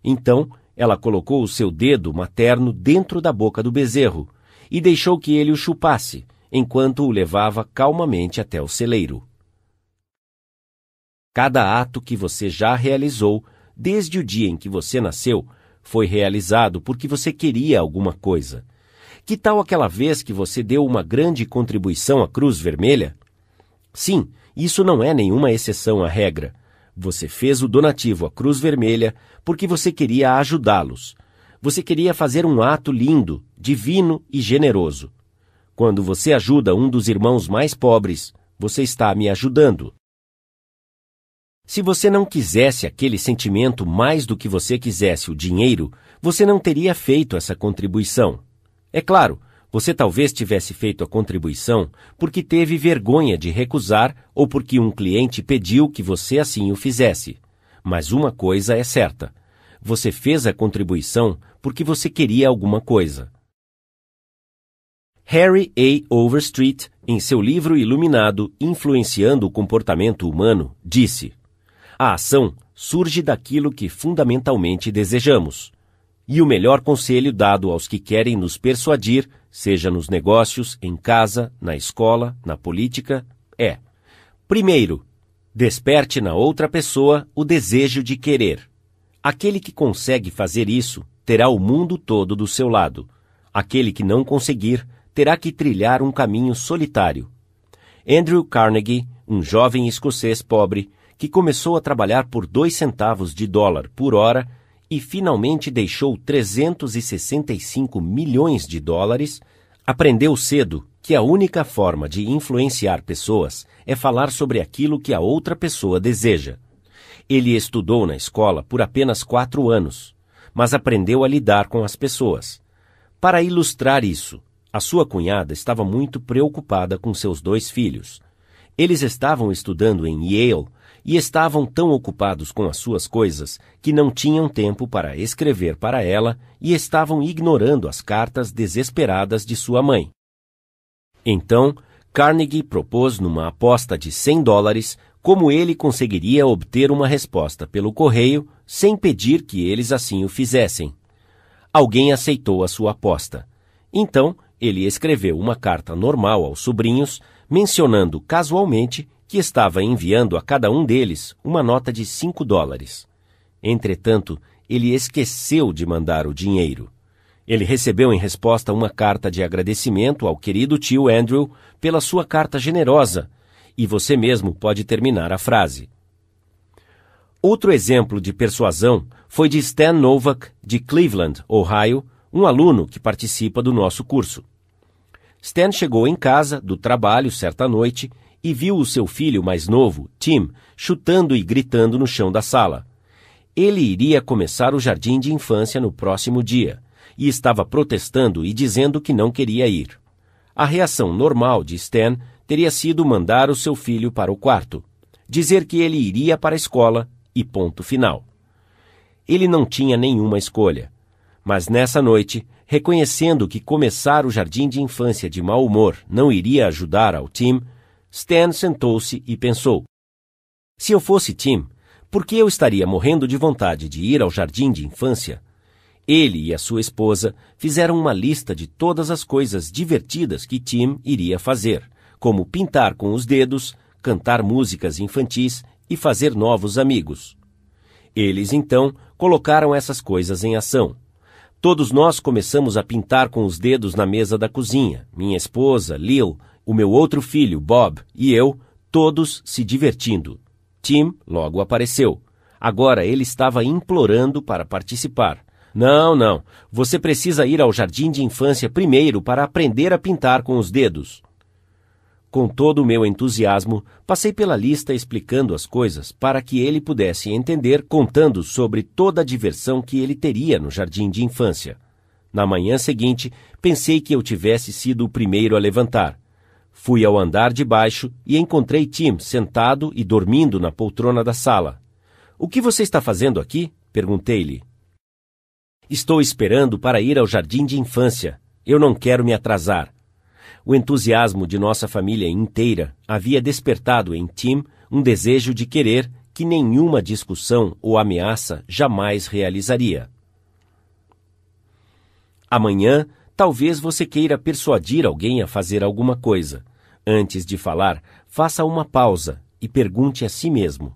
[SPEAKER 1] Então ela colocou o seu dedo materno dentro da boca do bezerro e deixou que ele o chupasse, enquanto o levava calmamente até o celeiro. Cada ato que você já realizou desde o dia em que você nasceu foi realizado porque você queria alguma coisa. Que tal aquela vez que você deu uma grande contribuição à Cruz Vermelha? Sim, isso não é nenhuma exceção à regra. Você fez o donativo à Cruz Vermelha porque você queria ajudá-los. Você queria fazer um ato lindo, divino e generoso. Quando você ajuda um dos irmãos mais pobres, você está me ajudando. Se você não quisesse aquele sentimento mais do que você quisesse o dinheiro, você não teria feito essa contribuição. É claro, você talvez tivesse feito a contribuição porque teve vergonha de recusar ou porque um cliente pediu que você assim o fizesse. Mas uma coisa é certa: você fez a contribuição porque você queria alguma coisa. Harry A. Overstreet, em seu livro iluminado Influenciando o Comportamento Humano, disse: A ação surge daquilo que fundamentalmente desejamos. E o melhor conselho dado aos que querem nos persuadir, seja nos negócios, em casa, na escola, na política, é: primeiro, desperte na outra pessoa o desejo de querer. Aquele que consegue fazer isso terá o mundo todo do seu lado. Aquele que não conseguir terá que trilhar um caminho solitário. Andrew Carnegie, um jovem escocês pobre, que começou a trabalhar por dois centavos de dólar por hora e finalmente deixou 365 milhões de dólares, aprendeu cedo que a única forma de influenciar pessoas é falar sobre aquilo que a outra pessoa deseja. Ele estudou na escola por apenas quatro anos, mas aprendeu a lidar com as pessoas. Para ilustrar isso, a sua cunhada estava muito preocupada com seus dois filhos. Eles estavam estudando em Yale e estavam tão ocupados com as suas coisas que não tinham tempo para escrever para ela e estavam ignorando as cartas desesperadas de sua mãe. Então, Carnegie propôs numa aposta de 100 dólares como ele conseguiria obter uma resposta pelo correio sem pedir que eles assim o fizessem. Alguém aceitou a sua aposta. Então, ele escreveu uma carta normal aos sobrinhos, mencionando casualmente que estava enviando a cada um deles uma nota de cinco dólares. Entretanto, ele esqueceu de mandar o dinheiro. Ele recebeu em resposta uma carta de agradecimento ao querido tio Andrew pela sua carta generosa, e você mesmo pode terminar a frase. Outro exemplo de persuasão foi de Stan Novak, de Cleveland, Ohio, um aluno que participa do nosso curso. Stan chegou em casa do trabalho certa noite e viu o seu filho mais novo, Tim, chutando e gritando no chão da sala. Ele iria começar o jardim de infância no próximo dia e estava protestando e dizendo que não queria ir. A reação normal de Stan teria sido mandar o seu filho para o quarto, dizer que ele iria para a escola e ponto final. Ele não tinha nenhuma escolha. Mas nessa noite, reconhecendo que começar o jardim de infância de mau humor não iria ajudar ao Tim, Stan sentou-se e pensou: Se eu fosse Tim, por que eu estaria morrendo de vontade de ir ao jardim de infância? Ele e a sua esposa fizeram uma lista de todas as coisas divertidas que Tim iria fazer, como pintar com os dedos, cantar músicas infantis e fazer novos amigos. Eles então colocaram essas coisas em ação. Todos nós começamos a pintar com os dedos na mesa da cozinha. Minha esposa, Lil, o meu outro filho, Bob, e eu, todos se divertindo. Tim logo apareceu. Agora ele estava implorando para participar. Não, não. Você precisa ir ao jardim de infância primeiro para aprender a pintar com os dedos. Com todo o meu entusiasmo, passei pela lista explicando as coisas para que ele pudesse entender, contando sobre toda a diversão que ele teria no jardim de infância. Na manhã seguinte, pensei que eu tivesse sido o primeiro a levantar. Fui ao andar de baixo e encontrei Tim sentado e dormindo na poltrona da sala. O que você está fazendo aqui? perguntei-lhe. Estou esperando para ir ao jardim de infância. Eu não quero me atrasar. O entusiasmo de nossa família inteira havia despertado em Tim um desejo de querer que nenhuma discussão ou ameaça jamais realizaria. Amanhã Talvez você queira persuadir alguém a fazer alguma coisa. Antes de falar, faça uma pausa e pergunte a si mesmo: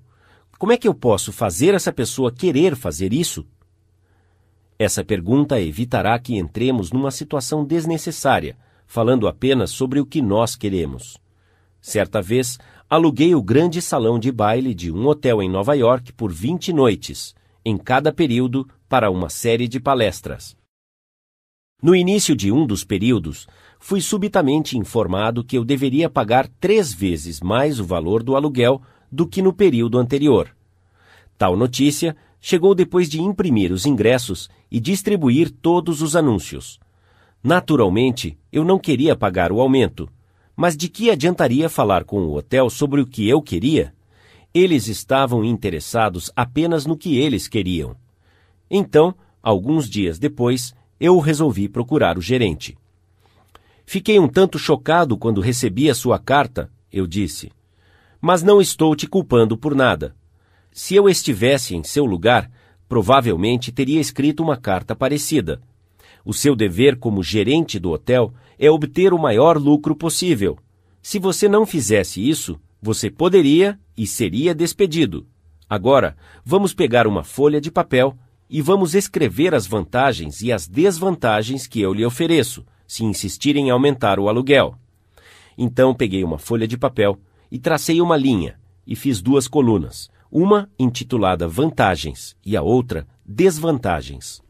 [SPEAKER 1] Como é que eu posso fazer essa pessoa querer fazer isso? Essa pergunta evitará que entremos numa situação desnecessária, falando apenas sobre o que nós queremos. Certa vez, aluguei o grande salão de baile de um hotel em Nova York por 20 noites, em cada período, para uma série de palestras. No início de um dos períodos, fui subitamente informado que eu deveria pagar três vezes mais o valor do aluguel do que no período anterior. Tal notícia chegou depois de imprimir os ingressos e distribuir todos os anúncios. Naturalmente, eu não queria pagar o aumento, mas de que adiantaria falar com o hotel sobre o que eu queria? Eles estavam interessados apenas no que eles queriam. Então, alguns dias depois, eu resolvi procurar o gerente. Fiquei um tanto chocado quando recebi a sua carta, eu disse. Mas não estou te culpando por nada. Se eu estivesse em seu lugar, provavelmente teria escrito uma carta parecida. O seu dever como gerente do hotel é obter o maior lucro possível. Se você não fizesse isso, você poderia e seria despedido. Agora, vamos pegar uma folha de papel e vamos escrever as vantagens e as desvantagens que eu lhe ofereço, se insistir em aumentar o aluguel. Então peguei uma folha de papel e tracei uma linha e fiz duas colunas, uma intitulada Vantagens e a outra Desvantagens.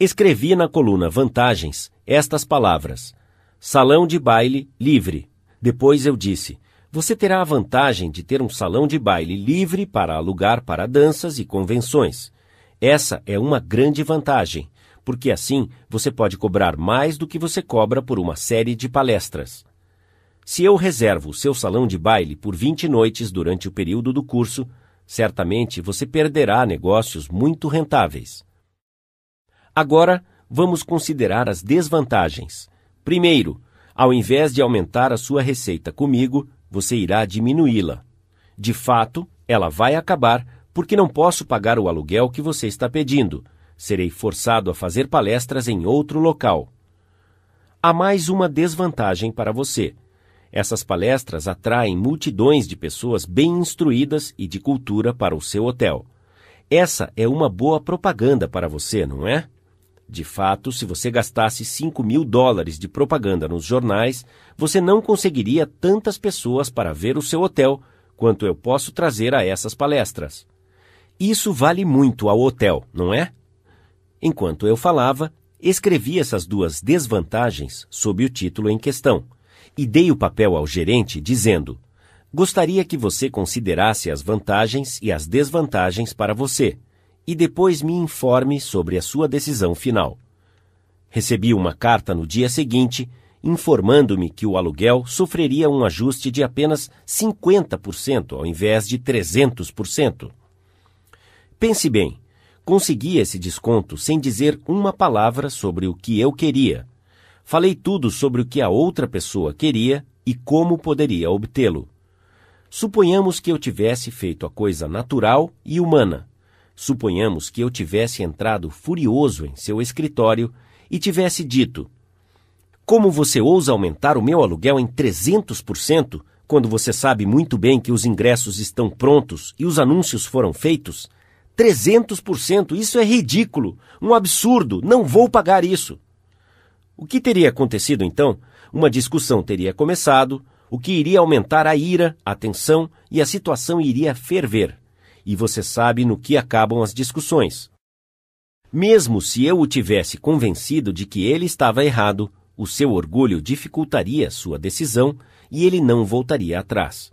[SPEAKER 1] Escrevi na coluna Vantagens estas palavras: Salão de baile livre. Depois eu disse: Você terá a vantagem de ter um salão de baile livre para alugar para danças e convenções. Essa é uma grande vantagem, porque assim você pode cobrar mais do que você cobra por uma série de palestras. Se eu reservo o seu salão de baile por 20 noites durante o período do curso, certamente você perderá negócios muito rentáveis. Agora, vamos considerar as desvantagens. Primeiro, ao invés de aumentar a sua receita comigo, você irá diminuí-la. De fato, ela vai acabar porque não posso pagar o aluguel que você está pedindo. Serei forçado a fazer palestras em outro local. Há mais uma desvantagem para você. Essas palestras atraem multidões de pessoas bem instruídas e de cultura para o seu hotel. Essa é uma boa propaganda para você, não é? De fato, se você gastasse 5 mil dólares de propaganda nos jornais, você não conseguiria tantas pessoas para ver o seu hotel quanto eu posso trazer a essas palestras. Isso vale muito ao hotel, não é? Enquanto eu falava, escrevi essas duas desvantagens sob o título em questão e dei o papel ao gerente dizendo: Gostaria que você considerasse as vantagens e as desvantagens para você e depois me informe sobre a sua decisão final. Recebi uma carta no dia seguinte informando-me que o aluguel sofreria um ajuste de apenas 50% ao invés de 300%. Pense bem, consegui esse desconto sem dizer uma palavra sobre o que eu queria. Falei tudo sobre o que a outra pessoa queria e como poderia obtê-lo. Suponhamos que eu tivesse feito a coisa natural e humana. Suponhamos que eu tivesse entrado furioso em seu escritório e tivesse dito: Como você ousa aumentar o meu aluguel em 300% quando você sabe muito bem que os ingressos estão prontos e os anúncios foram feitos? 300%, isso é ridículo, um absurdo, não vou pagar isso. O que teria acontecido então? Uma discussão teria começado, o que iria aumentar a ira, a tensão e a situação iria ferver. E você sabe no que acabam as discussões. Mesmo se eu o tivesse convencido de que ele estava errado, o seu orgulho dificultaria sua decisão e ele não voltaria atrás.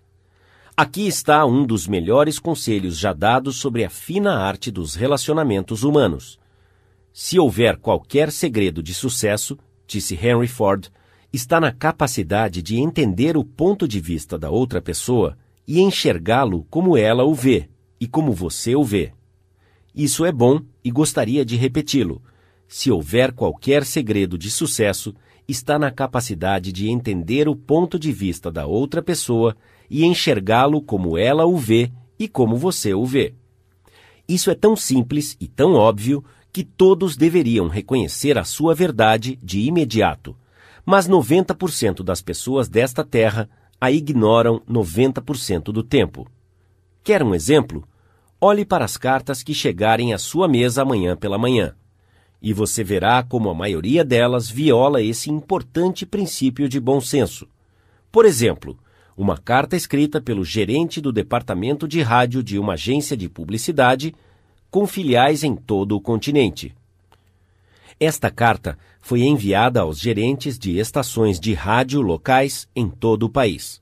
[SPEAKER 1] Aqui está um dos melhores conselhos já dados sobre a fina arte dos relacionamentos humanos. Se houver qualquer segredo de sucesso, disse Henry Ford, está na capacidade de entender o ponto de vista da outra pessoa e enxergá-lo como ela o vê e como você o vê. Isso é bom e gostaria de repeti-lo. Se houver qualquer segredo de sucesso, está na capacidade de entender o ponto de vista da outra pessoa e enxergá-lo como ela o vê e como você o vê. Isso é tão simples e tão óbvio que todos deveriam reconhecer a sua verdade de imediato. Mas 90% das pessoas desta terra a ignoram 90% do tempo. Quer um exemplo? Olhe para as cartas que chegarem à sua mesa amanhã pela manhã. e você verá como a maioria delas viola esse importante princípio de bom senso. Por exemplo, uma carta escrita pelo gerente do departamento de rádio de uma agência de publicidade com filiais em todo o continente. Esta carta foi enviada aos gerentes de estações de rádio locais em todo o país.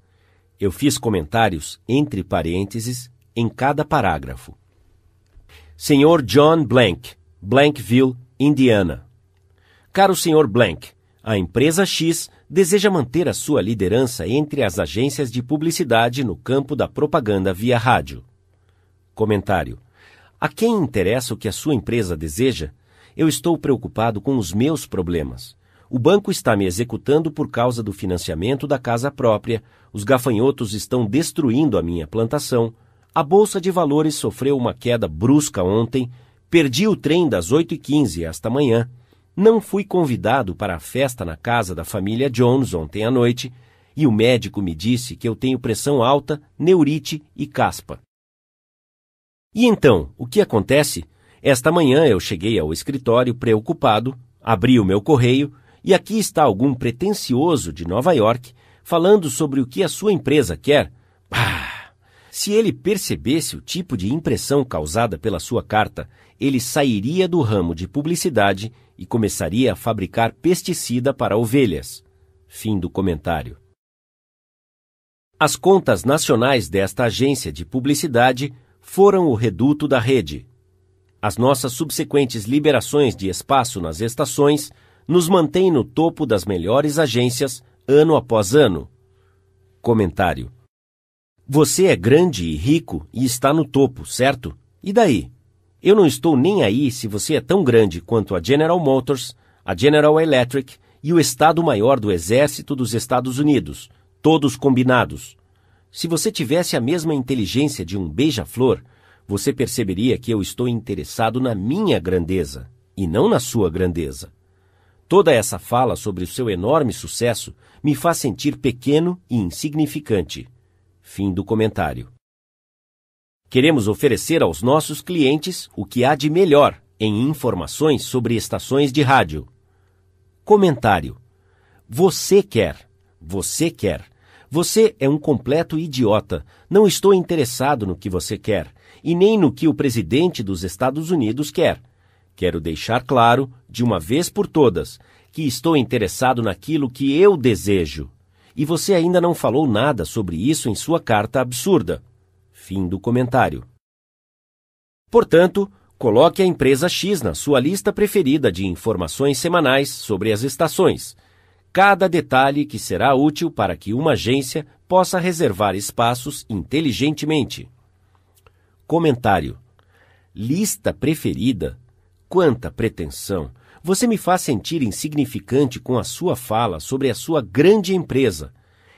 [SPEAKER 1] Eu fiz comentários entre parênteses em cada parágrafo. Senhor John Blank, Blankville, Indiana. Caro Sr. Blank, a empresa X deseja manter a sua liderança entre as agências de publicidade no campo da propaganda via rádio. Comentário: A quem interessa o que a sua empresa deseja? Eu estou preocupado com os meus problemas. O banco está me executando por causa do financiamento da casa própria, os gafanhotos estão destruindo a minha plantação, a bolsa de valores sofreu uma queda brusca ontem, perdi o trem das 8h15 esta manhã não fui convidado para a festa na casa da família Jones ontem à noite e o médico me disse que eu tenho pressão alta, neurite e caspa. E então, o que acontece? Esta manhã eu cheguei ao escritório preocupado, abri o meu correio e aqui está algum pretensioso de Nova York falando sobre o que a sua empresa quer. Ah, se ele percebesse o tipo de impressão causada pela sua carta, ele sairia do ramo de publicidade e começaria a fabricar pesticida para ovelhas. Fim do comentário. As contas nacionais desta agência de publicidade foram o reduto da rede. As nossas subsequentes liberações de espaço nas estações nos mantêm no topo das melhores agências ano após ano. Comentário: Você é grande e rico e está no topo, certo? E daí? Eu não estou nem aí se você é tão grande quanto a General Motors, a General Electric e o Estado-Maior do Exército dos Estados Unidos, todos combinados. Se você tivesse a mesma inteligência de um beija-flor, você perceberia que eu estou interessado na minha grandeza e não na sua grandeza. Toda essa fala sobre o seu enorme sucesso me faz sentir pequeno e insignificante. Fim do comentário. Queremos oferecer aos nossos clientes o que há de melhor em informações sobre estações de rádio. Comentário: Você quer, você quer. Você é um completo idiota. Não estou interessado no que você quer e nem no que o presidente dos Estados Unidos quer. Quero deixar claro, de uma vez por todas, que estou interessado naquilo que eu desejo. E você ainda não falou nada sobre isso em sua carta absurda. Fim do comentário. Portanto, coloque a empresa X na sua lista preferida de informações semanais sobre as estações. Cada detalhe que será útil para que uma agência possa reservar espaços inteligentemente. Comentário: Lista preferida? Quanta pretensão! Você me faz sentir insignificante com a sua fala sobre a sua grande empresa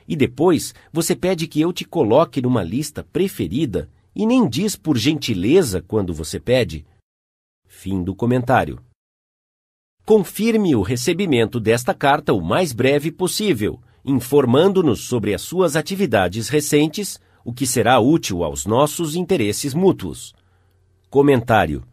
[SPEAKER 1] e depois você pede que eu te coloque numa lista preferida e nem diz por gentileza quando você pede. Fim do comentário. Confirme o recebimento desta carta o mais breve possível, informando-nos sobre as suas atividades recentes, o que será útil aos nossos interesses mútuos. Comentário.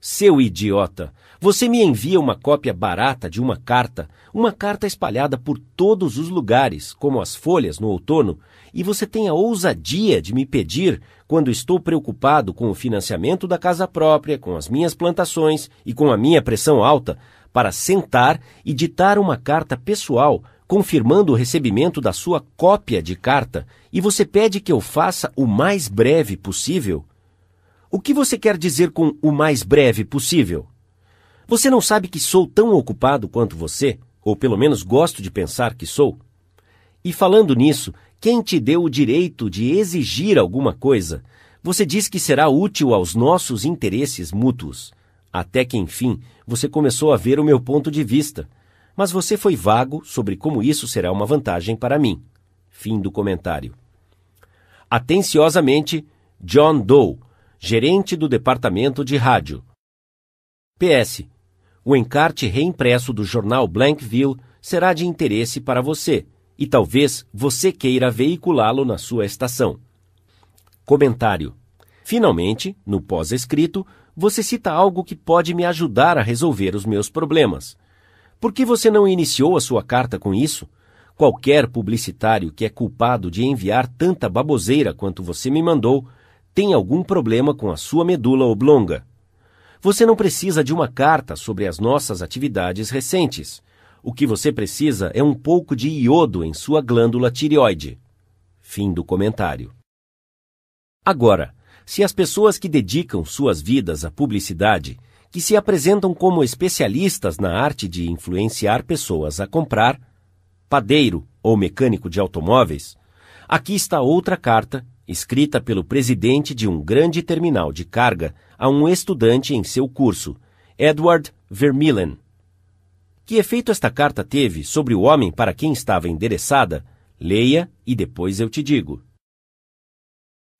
[SPEAKER 1] Seu idiota! Você me envia uma cópia barata de uma carta, uma carta espalhada por todos os lugares, como as folhas no outono, e você tem a ousadia de me pedir, quando estou preocupado com o financiamento da casa própria, com as minhas plantações e com a minha pressão alta, para sentar e ditar uma carta pessoal confirmando o recebimento da sua cópia de carta, e você pede que eu faça o mais breve possível? O que você quer dizer com o mais breve possível? Você não sabe que sou tão ocupado quanto você, ou pelo menos gosto de pensar que sou? E falando nisso, quem te deu o direito de exigir alguma coisa? Você diz que será útil aos nossos interesses mútuos. Até que, enfim, você começou a ver o meu ponto de vista. Mas você foi vago sobre como isso será uma vantagem para mim. Fim do comentário. Atenciosamente, John Doe, gerente do departamento de rádio. PS o encarte reimpresso do jornal Blankville será de interesse para você e talvez você queira veiculá-lo na sua estação. Comentário: Finalmente, no pós-escrito, você cita algo que pode me ajudar a resolver os meus problemas. Por que você não iniciou a sua carta com isso? Qualquer publicitário que é culpado de enviar tanta baboseira quanto você me mandou tem algum problema com a sua medula oblonga. Você não precisa de uma carta sobre as nossas atividades recentes. O que você precisa é um pouco de iodo em sua glândula tireoide. Fim do comentário. Agora, se as pessoas que dedicam suas vidas à publicidade, que se apresentam como especialistas na arte de influenciar pessoas a comprar, padeiro ou mecânico de automóveis, aqui está outra carta escrita pelo presidente de um grande terminal de carga a um estudante em seu curso, Edward Vermeulen. Que efeito esta carta teve sobre o homem para quem estava endereçada? Leia e depois eu te digo.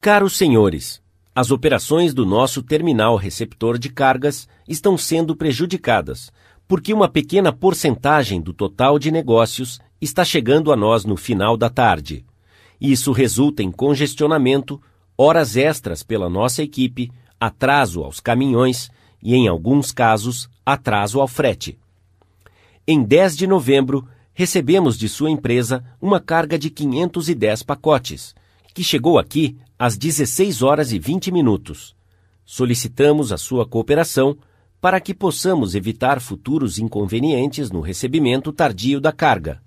[SPEAKER 1] Caros senhores, as operações do nosso terminal receptor de cargas estão sendo prejudicadas, porque uma pequena porcentagem do total de negócios está chegando a nós no final da tarde. Isso resulta em congestionamento, horas extras pela nossa equipe, atraso aos caminhões e, em alguns casos, atraso ao frete. Em 10 de novembro, recebemos de sua empresa uma carga de 510 pacotes, que chegou aqui às 16 horas e 20 minutos. Solicitamos a sua cooperação para que possamos evitar futuros inconvenientes no recebimento tardio da carga.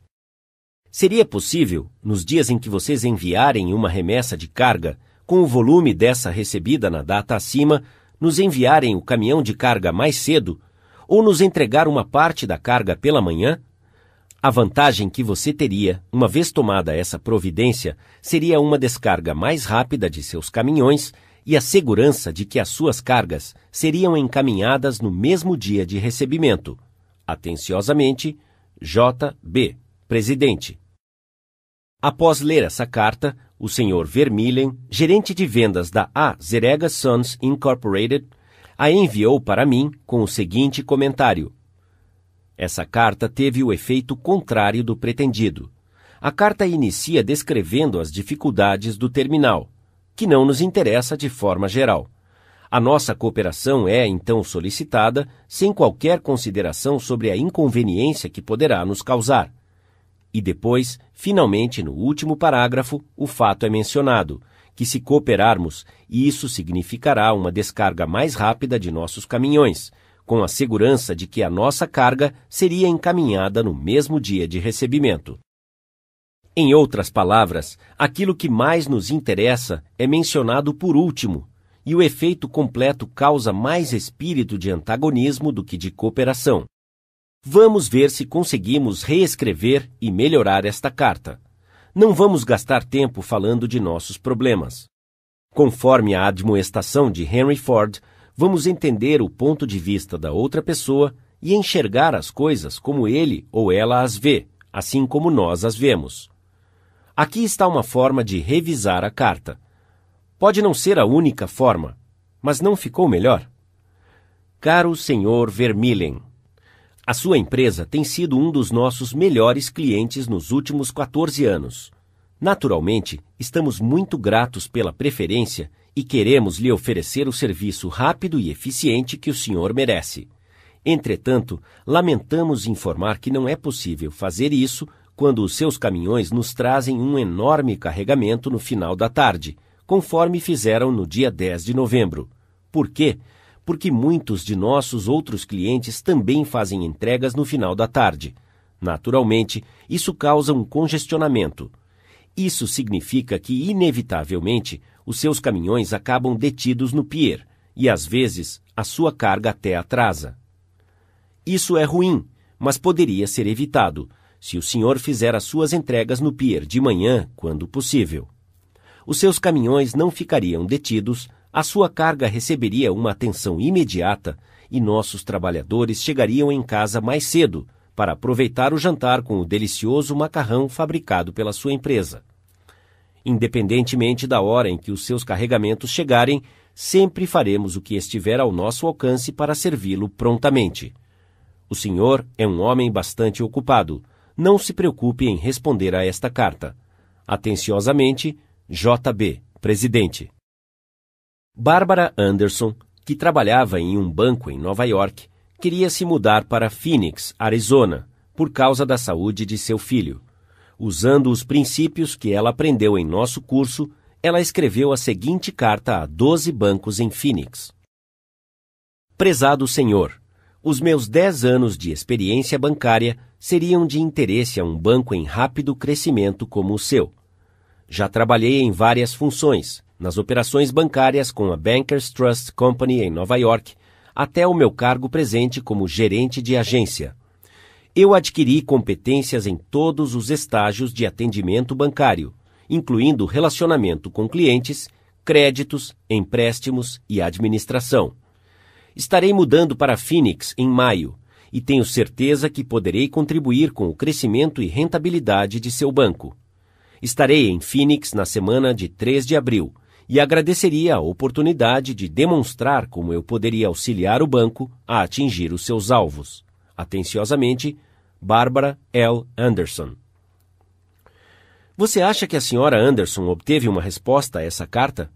[SPEAKER 1] Seria possível, nos dias em que vocês enviarem uma remessa de carga, com o volume dessa recebida na data acima, nos enviarem o caminhão de carga mais cedo ou nos entregar uma parte da carga pela manhã? A vantagem que você teria, uma vez tomada essa providência, seria uma descarga mais rápida de seus caminhões e a segurança de que as suas cargas seriam encaminhadas no mesmo dia de recebimento. Atenciosamente, J.B presidente. Após ler essa carta, o Sr. Vermillen, gerente de vendas da A. Zerega Sons Incorporated, a enviou para mim com o seguinte comentário. Essa carta teve o efeito contrário do pretendido. A carta inicia descrevendo as dificuldades do terminal, que não nos interessa de forma geral. A nossa cooperação é, então, solicitada sem qualquer consideração sobre a inconveniência que poderá nos causar. E depois, finalmente, no último parágrafo, o fato é mencionado, que se cooperarmos, isso significará uma descarga mais rápida de nossos caminhões, com a segurança de que a nossa carga seria encaminhada no mesmo dia de recebimento. Em outras palavras, aquilo que mais nos interessa é mencionado por último, e o efeito completo causa mais espírito de antagonismo do que de cooperação. Vamos ver se conseguimos reescrever e melhorar esta carta. Não vamos gastar tempo falando de nossos problemas. Conforme a admoestação de Henry Ford, vamos entender o ponto de vista da outra pessoa e enxergar as coisas como ele ou ela as vê, assim como nós as vemos. Aqui está uma forma de revisar a carta. Pode não ser a única forma, mas não ficou melhor? Caro Sr. Vermillen, a sua empresa tem sido um dos nossos melhores clientes nos últimos 14 anos. Naturalmente, estamos muito gratos pela preferência e queremos lhe oferecer o serviço rápido e eficiente que o senhor merece. Entretanto, lamentamos informar que não é possível fazer isso quando os seus caminhões nos trazem um enorme carregamento no final da tarde, conforme fizeram no dia 10 de novembro. Por quê? Porque muitos de nossos outros clientes também fazem entregas no final da tarde. Naturalmente, isso causa um congestionamento. Isso significa que, inevitavelmente, os seus caminhões acabam detidos no pier e, às vezes, a sua carga até atrasa. Isso é ruim, mas poderia ser evitado se o senhor fizer as suas entregas no pier de manhã, quando possível. Os seus caminhões não ficariam detidos a sua carga receberia uma atenção imediata e nossos trabalhadores chegariam em casa mais cedo para aproveitar o jantar com o delicioso macarrão fabricado pela sua empresa. Independentemente da hora em que os seus carregamentos chegarem, sempre faremos o que estiver ao nosso alcance para servi-lo prontamente. O senhor é um homem bastante ocupado. Não se preocupe em responder a esta carta. Atenciosamente, JB, Presidente. Bárbara Anderson, que trabalhava em um banco em Nova York, queria se mudar para Phoenix, Arizona, por causa da saúde de seu filho. Usando os princípios que ela aprendeu em nosso curso, ela escreveu a seguinte carta a 12 bancos em Phoenix: Prezado Senhor, os meus 10 anos de experiência bancária seriam de interesse a um banco em rápido crescimento como o seu. Já trabalhei em várias funções, nas operações bancárias com a Bankers Trust Company em Nova York, até o meu cargo presente como gerente de agência. Eu adquiri competências em todos os estágios de atendimento bancário, incluindo relacionamento com clientes, créditos, empréstimos e administração. Estarei mudando para Phoenix em maio e tenho certeza que poderei contribuir com o crescimento e rentabilidade de seu banco. Estarei em Phoenix na semana de 3 de abril e agradeceria a oportunidade de demonstrar como eu poderia auxiliar o banco a atingir os seus alvos. Atenciosamente, Barbara L. Anderson. Você acha que a senhora Anderson obteve uma resposta a essa carta?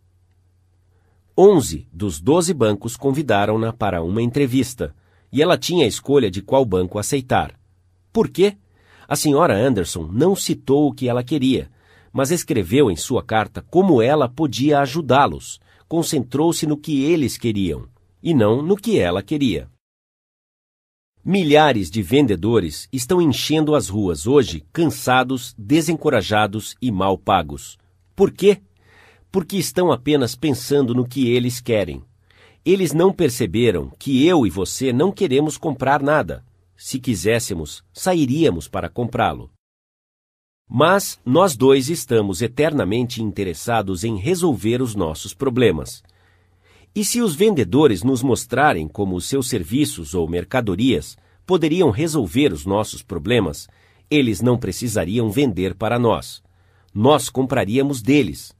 [SPEAKER 1] Onze dos doze bancos convidaram-na para uma entrevista e ela tinha a escolha de qual banco aceitar. Por quê? A senhora Anderson não citou o que ela queria, mas escreveu em sua carta como ela podia ajudá-los. Concentrou-se no que eles queriam e não no que ela queria. Milhares de vendedores estão enchendo as ruas hoje cansados, desencorajados e mal pagos. Por quê? Porque estão apenas pensando no que eles querem. Eles não perceberam que eu e você não queremos comprar nada. Se quiséssemos, sairíamos para comprá-lo. Mas nós dois estamos eternamente interessados em resolver os nossos problemas. E se os vendedores nos mostrarem como os seus serviços ou mercadorias poderiam resolver os nossos problemas, eles não precisariam vender para nós. Nós compraríamos deles.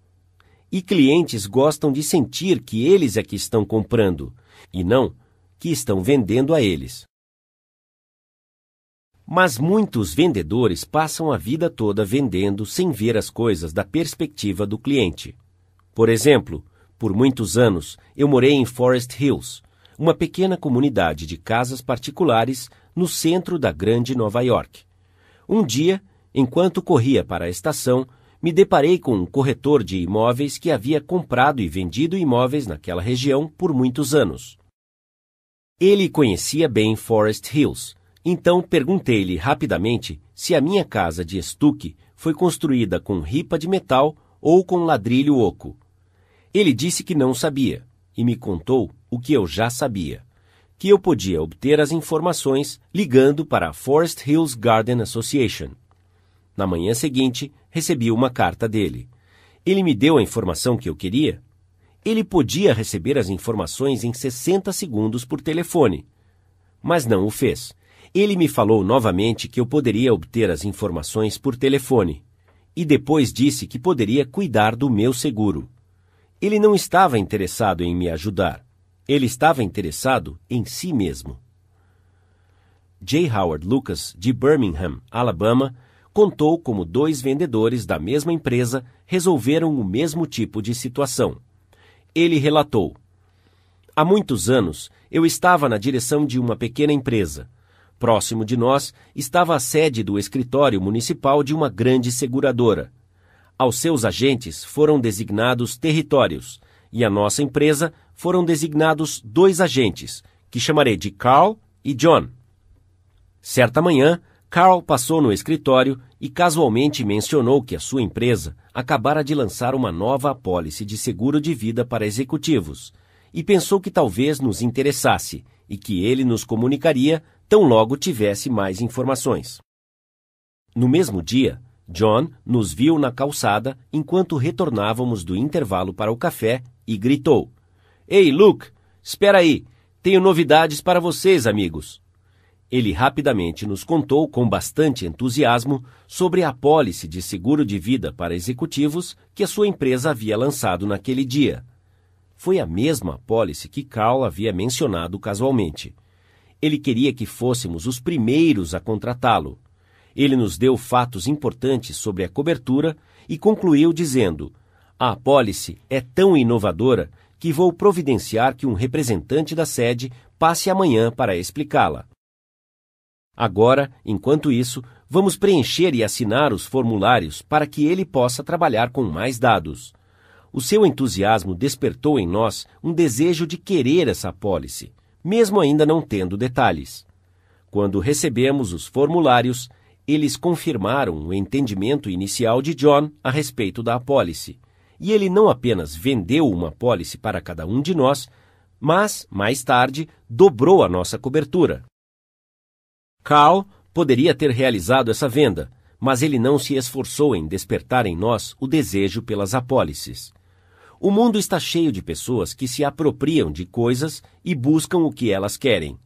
[SPEAKER 1] E clientes gostam de sentir que eles é que estão comprando, e não que estão vendendo a eles. Mas muitos vendedores passam a vida toda vendendo sem ver as coisas da perspectiva do cliente. Por exemplo, por muitos anos, eu morei em Forest Hills, uma pequena comunidade de casas particulares no centro da grande Nova York. Um dia, enquanto corria para a estação, me deparei com um corretor de imóveis que havia comprado e vendido imóveis naquela região por muitos anos. Ele conhecia bem Forest Hills, então perguntei-lhe rapidamente se a minha casa de estuque foi construída com ripa de metal ou com ladrilho oco. Ele disse que não sabia e me contou o que eu já sabia: que eu podia obter as informações ligando para a Forest Hills Garden Association. Na manhã seguinte, recebi uma carta dele. Ele me deu a informação que eu queria. Ele podia receber as informações em 60 segundos por telefone, mas não o fez. Ele me falou novamente que eu poderia obter as informações por telefone e depois disse que poderia cuidar do meu seguro. Ele não estava interessado em me ajudar. Ele estava interessado em si mesmo. J. Howard Lucas, de Birmingham, Alabama, contou como dois vendedores da mesma empresa resolveram o mesmo tipo de situação. Ele relatou: Há muitos anos, eu estava na direção de uma pequena empresa. Próximo de nós estava a sede do escritório municipal de uma grande seguradora. Aos seus agentes foram designados territórios, e a nossa empresa foram designados dois agentes, que chamarei de Carl e John. Certa manhã, Carl passou no escritório e casualmente mencionou que a sua empresa acabara de lançar uma nova apólice de seguro de vida para executivos e pensou que talvez nos interessasse e que ele nos comunicaria tão logo tivesse mais informações. No mesmo dia, John nos viu na calçada enquanto retornávamos do intervalo para o café e gritou: Ei, Luke, espera aí, tenho novidades para vocês, amigos. Ele rapidamente nos contou com bastante entusiasmo sobre a apólice de seguro de vida para executivos que a sua empresa havia lançado naquele dia. Foi a mesma apólice que Carl havia mencionado casualmente. Ele queria que fôssemos os primeiros a contratá-lo ele nos deu fatos importantes sobre a cobertura e concluiu dizendo: A apólice é tão inovadora que vou providenciar que um representante da sede passe amanhã para explicá-la. Agora, enquanto isso, vamos preencher e assinar os formulários para que ele possa trabalhar com mais dados. O seu entusiasmo despertou em nós um desejo de querer essa apólice, mesmo ainda não tendo detalhes. Quando recebemos os formulários, eles confirmaram o entendimento inicial de John a respeito da apólice. E ele não apenas vendeu uma apólice para cada um de nós, mas, mais tarde, dobrou a nossa cobertura. Carl poderia ter realizado essa venda, mas ele não se esforçou em despertar em nós o desejo pelas apólices. O mundo está cheio de pessoas que se apropriam de coisas e buscam o que elas querem.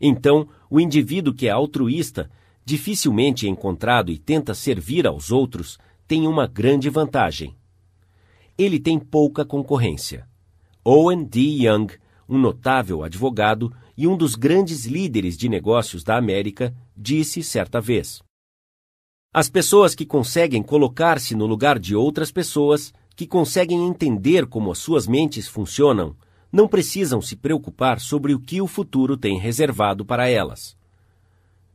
[SPEAKER 1] Então, o indivíduo que é altruísta, dificilmente encontrado e tenta servir aos outros, tem uma grande vantagem. Ele tem pouca concorrência. Owen D. Young, um notável advogado, e um dos grandes líderes de negócios da América, disse certa vez: As pessoas que conseguem colocar-se no lugar de outras pessoas, que conseguem entender como as suas mentes funcionam, não precisam se preocupar sobre o que o futuro tem reservado para elas.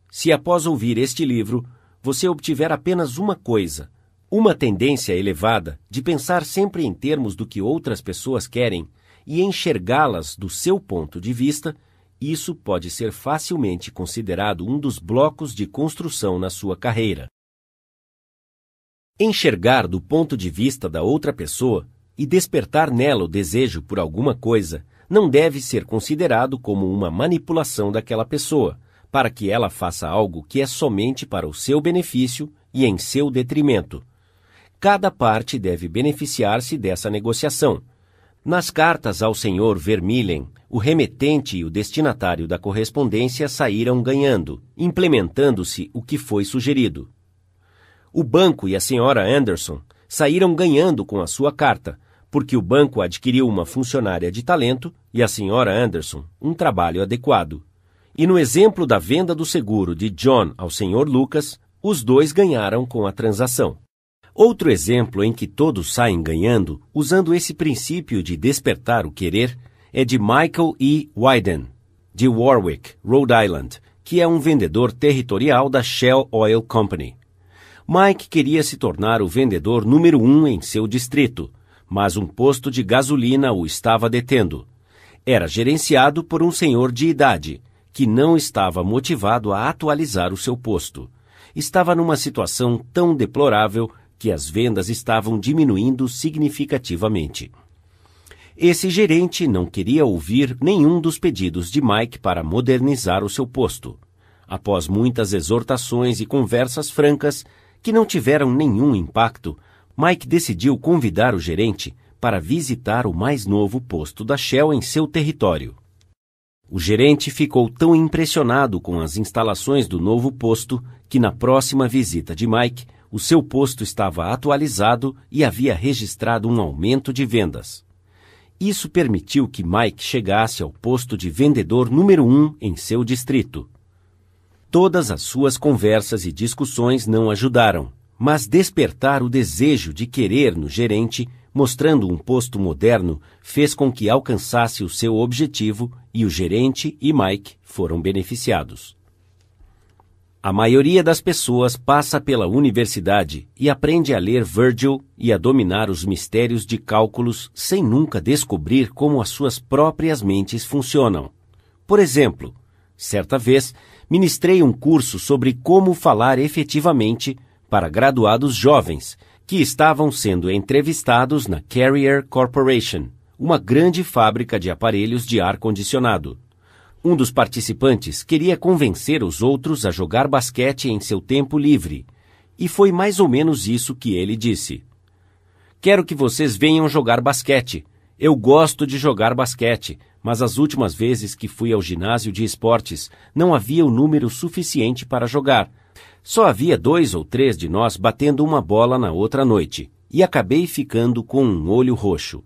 [SPEAKER 1] Se após ouvir este livro, você obtiver apenas uma coisa, uma tendência elevada de pensar sempre em termos do que outras pessoas querem e enxergá-las do seu ponto de vista, isso pode ser facilmente considerado um dos blocos de construção na sua carreira. Enxergar do ponto de vista da outra pessoa e despertar nela o desejo por alguma coisa não deve ser considerado como uma manipulação daquela pessoa, para que ela faça algo que é somente para o seu benefício e em seu detrimento. Cada parte deve beneficiar-se dessa negociação, nas cartas ao senhor Vermillen, o remetente e o destinatário da correspondência saíram ganhando, implementando-se o que foi sugerido. O banco e a senhora Anderson saíram ganhando com a sua carta, porque o banco adquiriu uma funcionária de talento e a senhora Anderson um trabalho adequado. E no exemplo da venda do seguro de John ao senhor Lucas, os dois ganharam com a transação. Outro exemplo em que todos saem ganhando, usando esse princípio de despertar o querer, é de Michael E. Wyden, de Warwick, Rhode Island, que é um vendedor territorial da Shell Oil Company. Mike queria se tornar o vendedor número um em seu distrito, mas um posto de gasolina o estava detendo. Era gerenciado por um senhor de idade, que não estava motivado a atualizar o seu posto. Estava numa situação tão deplorável que as vendas estavam diminuindo significativamente. Esse gerente não queria ouvir nenhum dos pedidos de Mike para modernizar o seu posto. Após muitas exortações e conversas francas, que não tiveram nenhum impacto, Mike decidiu convidar o gerente para visitar o mais novo posto da Shell em seu território. O gerente ficou tão impressionado com as instalações do novo posto que, na próxima visita de Mike, o seu posto estava atualizado e havia registrado um aumento de vendas. Isso permitiu que Mike chegasse ao posto de vendedor número um em seu distrito. Todas as suas conversas e discussões não ajudaram, mas despertar o desejo de querer no gerente, mostrando um posto moderno, fez com que alcançasse o seu objetivo e o gerente e Mike foram beneficiados. A maioria das pessoas passa pela universidade e aprende a ler Virgil e a dominar os mistérios de cálculos sem nunca descobrir como as suas próprias mentes funcionam. Por exemplo, certa vez ministrei um curso sobre como falar efetivamente para graduados jovens que estavam sendo entrevistados na Carrier Corporation, uma grande fábrica de aparelhos de ar-condicionado. Um dos participantes queria convencer os outros a jogar basquete em seu tempo livre, e foi mais ou menos isso que ele disse. Quero que vocês venham jogar basquete. Eu gosto de jogar basquete, mas as últimas vezes que fui ao ginásio de esportes não havia o número suficiente para jogar. Só havia dois ou três de nós batendo uma bola na outra noite, e acabei ficando com um olho roxo.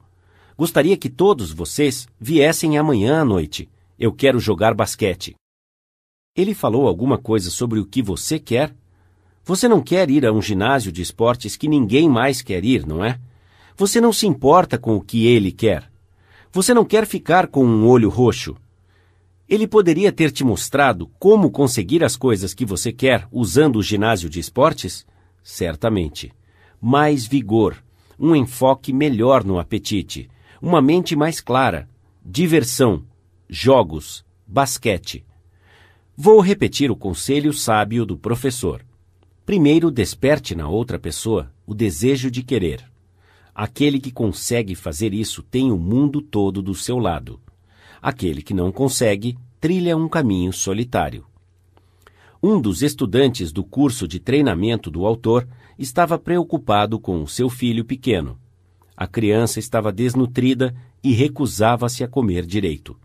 [SPEAKER 1] Gostaria que todos vocês viessem amanhã à noite. Eu quero jogar basquete. Ele falou alguma coisa sobre o que você quer? Você não quer ir a um ginásio de esportes que ninguém mais quer ir, não é? Você não se importa com o que ele quer. Você não quer ficar com um olho roxo? Ele poderia ter te mostrado como conseguir as coisas que você quer usando o ginásio de esportes? Certamente. Mais vigor, um enfoque melhor no apetite, uma mente mais clara, diversão, jogos, basquete. Vou repetir o conselho sábio do professor. Primeiro, desperte na outra pessoa o desejo de querer. Aquele que consegue fazer isso tem o mundo todo do seu lado. Aquele que não consegue trilha um caminho solitário. Um dos estudantes do curso de treinamento do autor estava preocupado com o seu filho pequeno. A criança estava desnutrida e recusava-se a comer direito.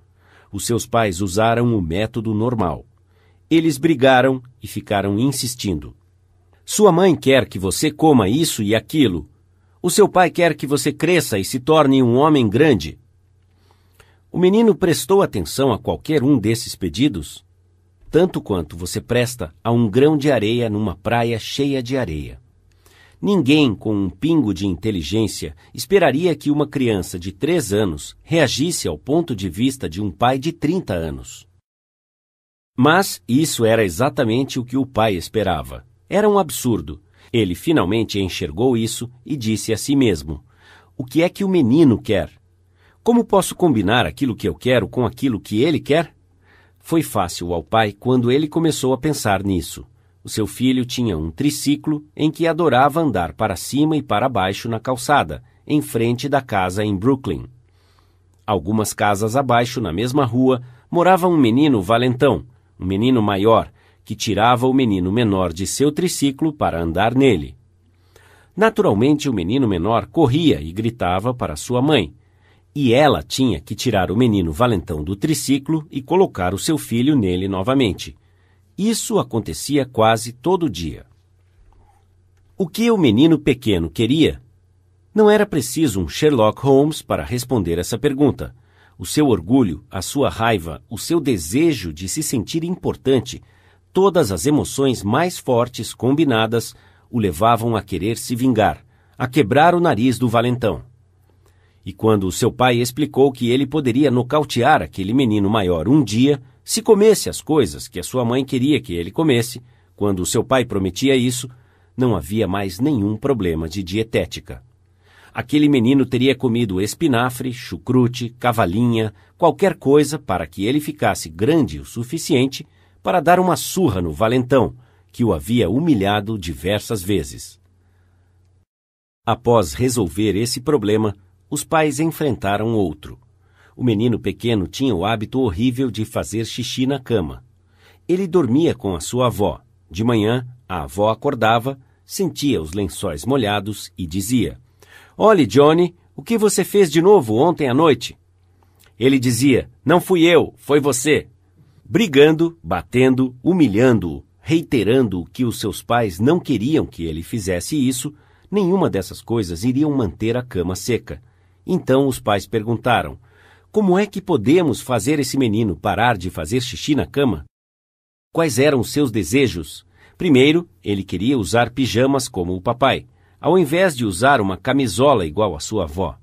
[SPEAKER 1] Os seus pais usaram o método normal. Eles brigaram e ficaram insistindo. Sua mãe quer que você coma isso e aquilo. O seu pai quer que você cresça e se torne um homem grande. O menino prestou atenção a qualquer um desses pedidos, tanto quanto você presta a um grão de areia numa praia cheia de areia. Ninguém com um pingo de inteligência esperaria que uma criança de três anos reagisse ao ponto de vista de um pai de 30 anos. Mas isso era exatamente o que o pai esperava. Era um absurdo. Ele finalmente enxergou isso e disse a si mesmo: O que é que o menino quer? Como posso combinar aquilo que eu quero com aquilo que ele quer? Foi fácil ao pai quando ele começou a pensar nisso. O seu filho tinha um triciclo em que adorava andar para cima e para baixo na calçada, em frente da casa em Brooklyn. Algumas casas abaixo, na mesma rua, morava um menino valentão, um menino maior, que tirava o menino menor de seu triciclo para andar nele. Naturalmente, o menino menor corria e gritava para sua mãe, e ela tinha que tirar o menino valentão do triciclo e colocar o seu filho nele novamente. Isso acontecia quase todo dia. O que o menino pequeno queria? Não era preciso um Sherlock Holmes para responder essa pergunta. O seu orgulho, a sua raiva, o seu desejo de se sentir importante, todas as emoções mais fortes combinadas o levavam a querer se vingar, a quebrar o nariz do valentão. E quando seu pai explicou que ele poderia nocautear aquele menino maior um dia, se comesse as coisas que a sua mãe queria que ele comesse, quando seu pai prometia isso, não havia mais nenhum problema de dietética aquele menino teria comido espinafre, chucrute, cavalinha, qualquer coisa para que ele ficasse grande o suficiente para dar uma surra no valentão, que o havia humilhado diversas vezes. Após resolver esse problema, os pais enfrentaram outro. O menino pequeno tinha o hábito horrível de fazer xixi na cama. Ele dormia com a sua avó. De manhã, a avó acordava, sentia os lençóis molhados e dizia: Olhe, Johnny, o que você fez de novo ontem à noite? Ele dizia: Não fui eu, foi você. Brigando, batendo, humilhando-o, reiterando que os seus pais não queriam que ele fizesse isso, nenhuma dessas coisas iriam manter a cama seca. Então os pais perguntaram: Como é que podemos fazer esse menino parar de fazer xixi na cama? Quais eram os seus desejos? Primeiro, ele queria usar pijamas como o papai ao invés de usar uma camisola igual à sua avó.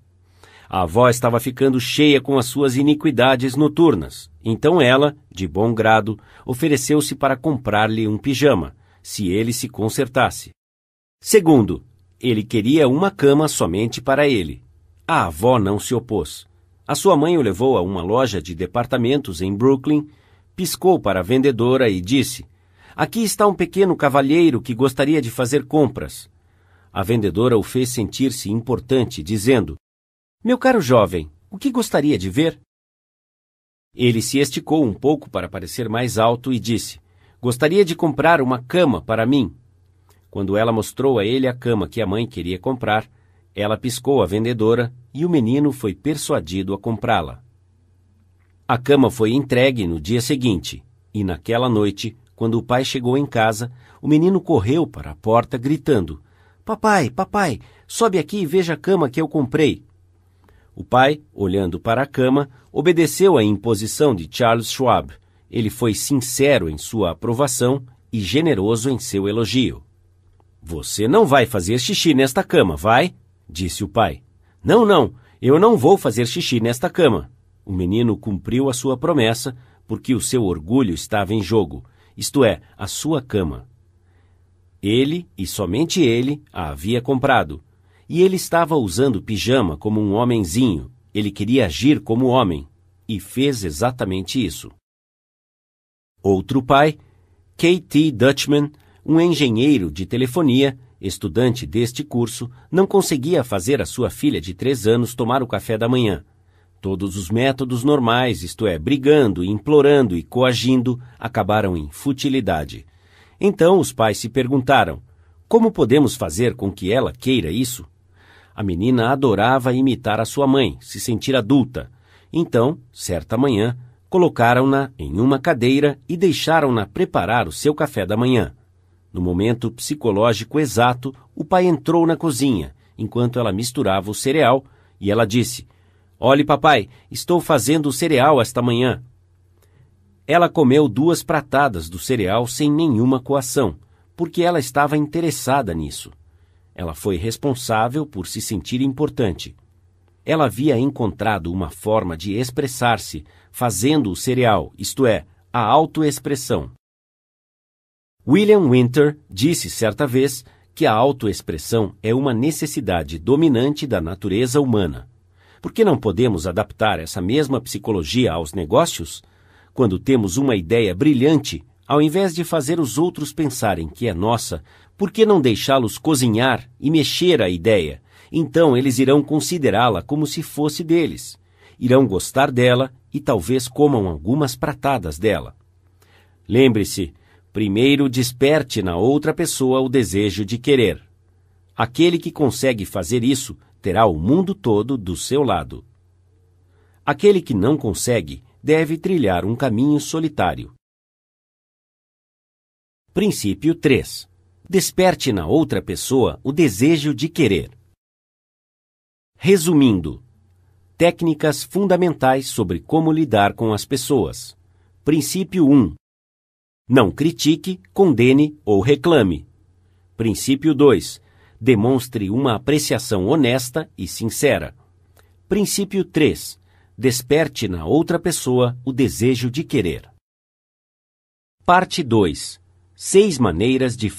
[SPEAKER 1] A avó estava ficando cheia com as suas iniquidades noturnas, então ela, de bom grado, ofereceu-se para comprar-lhe um pijama, se ele se consertasse. Segundo, ele queria uma cama somente para ele. A avó não se opôs. A sua mãe o levou a uma loja de departamentos em Brooklyn, piscou para a vendedora e disse: Aqui está um pequeno cavalheiro que gostaria de fazer compras. A vendedora o fez sentir-se importante, dizendo: Meu caro jovem, o que gostaria de ver? Ele se esticou um pouco para parecer mais alto e disse: Gostaria de comprar uma cama para mim. Quando ela mostrou a ele a cama que a mãe queria comprar, ela piscou a vendedora e o menino foi persuadido a comprá-la. A cama foi entregue no dia seguinte, e naquela noite, quando o pai chegou em casa, o menino correu para a porta gritando: Papai, papai, sobe aqui e veja a cama que eu comprei. O pai, olhando para a cama, obedeceu à imposição de Charles Schwab. Ele foi sincero em sua aprovação e generoso em seu elogio. Você não vai fazer xixi nesta cama, vai? disse o pai. Não, não, Eu não vou fazer xixi nesta cama. O menino cumpriu a sua promessa porque o seu orgulho estava em jogo, isto é, a sua cama. Ele, e somente ele, a havia comprado. E ele estava usando pijama como um homenzinho. Ele queria agir como homem. E fez exatamente isso. Outro pai, K.T. Dutchman, um engenheiro de telefonia, estudante deste curso, não conseguia fazer a sua filha de três anos tomar o café da manhã. Todos os métodos normais, isto é, brigando, implorando e coagindo, acabaram em futilidade. Então os pais se perguntaram: como podemos fazer com que ela queira isso? A menina adorava imitar a sua mãe, se sentir adulta. Então, certa manhã, colocaram-na em uma cadeira e deixaram-na preparar o seu café da manhã. No momento psicológico exato, o pai entrou na cozinha, enquanto ela misturava o cereal, e ela disse: Olhe, papai, estou fazendo o cereal esta manhã. Ela comeu duas pratadas do cereal sem nenhuma coação, porque ela estava interessada nisso. Ela foi responsável por se sentir importante. Ela havia encontrado uma forma de expressar-se fazendo o cereal, isto é, a autoexpressão. William Winter disse certa vez que a autoexpressão é uma necessidade dominante da natureza humana. Por que não podemos adaptar essa mesma psicologia aos negócios? Quando temos uma ideia brilhante, ao invés de fazer os outros pensarem que é nossa, por que não deixá-los cozinhar e mexer a ideia? Então eles irão considerá-la como se fosse deles. Irão gostar dela e talvez comam algumas pratadas dela. Lembre-se, primeiro desperte na outra pessoa o desejo de querer. Aquele que consegue fazer isso terá o mundo todo do seu lado. Aquele que não consegue deve trilhar um caminho solitário. Princípio 3. Desperte na outra pessoa o desejo de querer. Resumindo, técnicas fundamentais sobre como lidar com as pessoas. Princípio 1. Não critique, condene ou reclame. Princípio 2. Demonstre uma apreciação honesta e sincera. Princípio 3 desperte na outra pessoa o desejo de querer. Parte 2. Seis maneiras de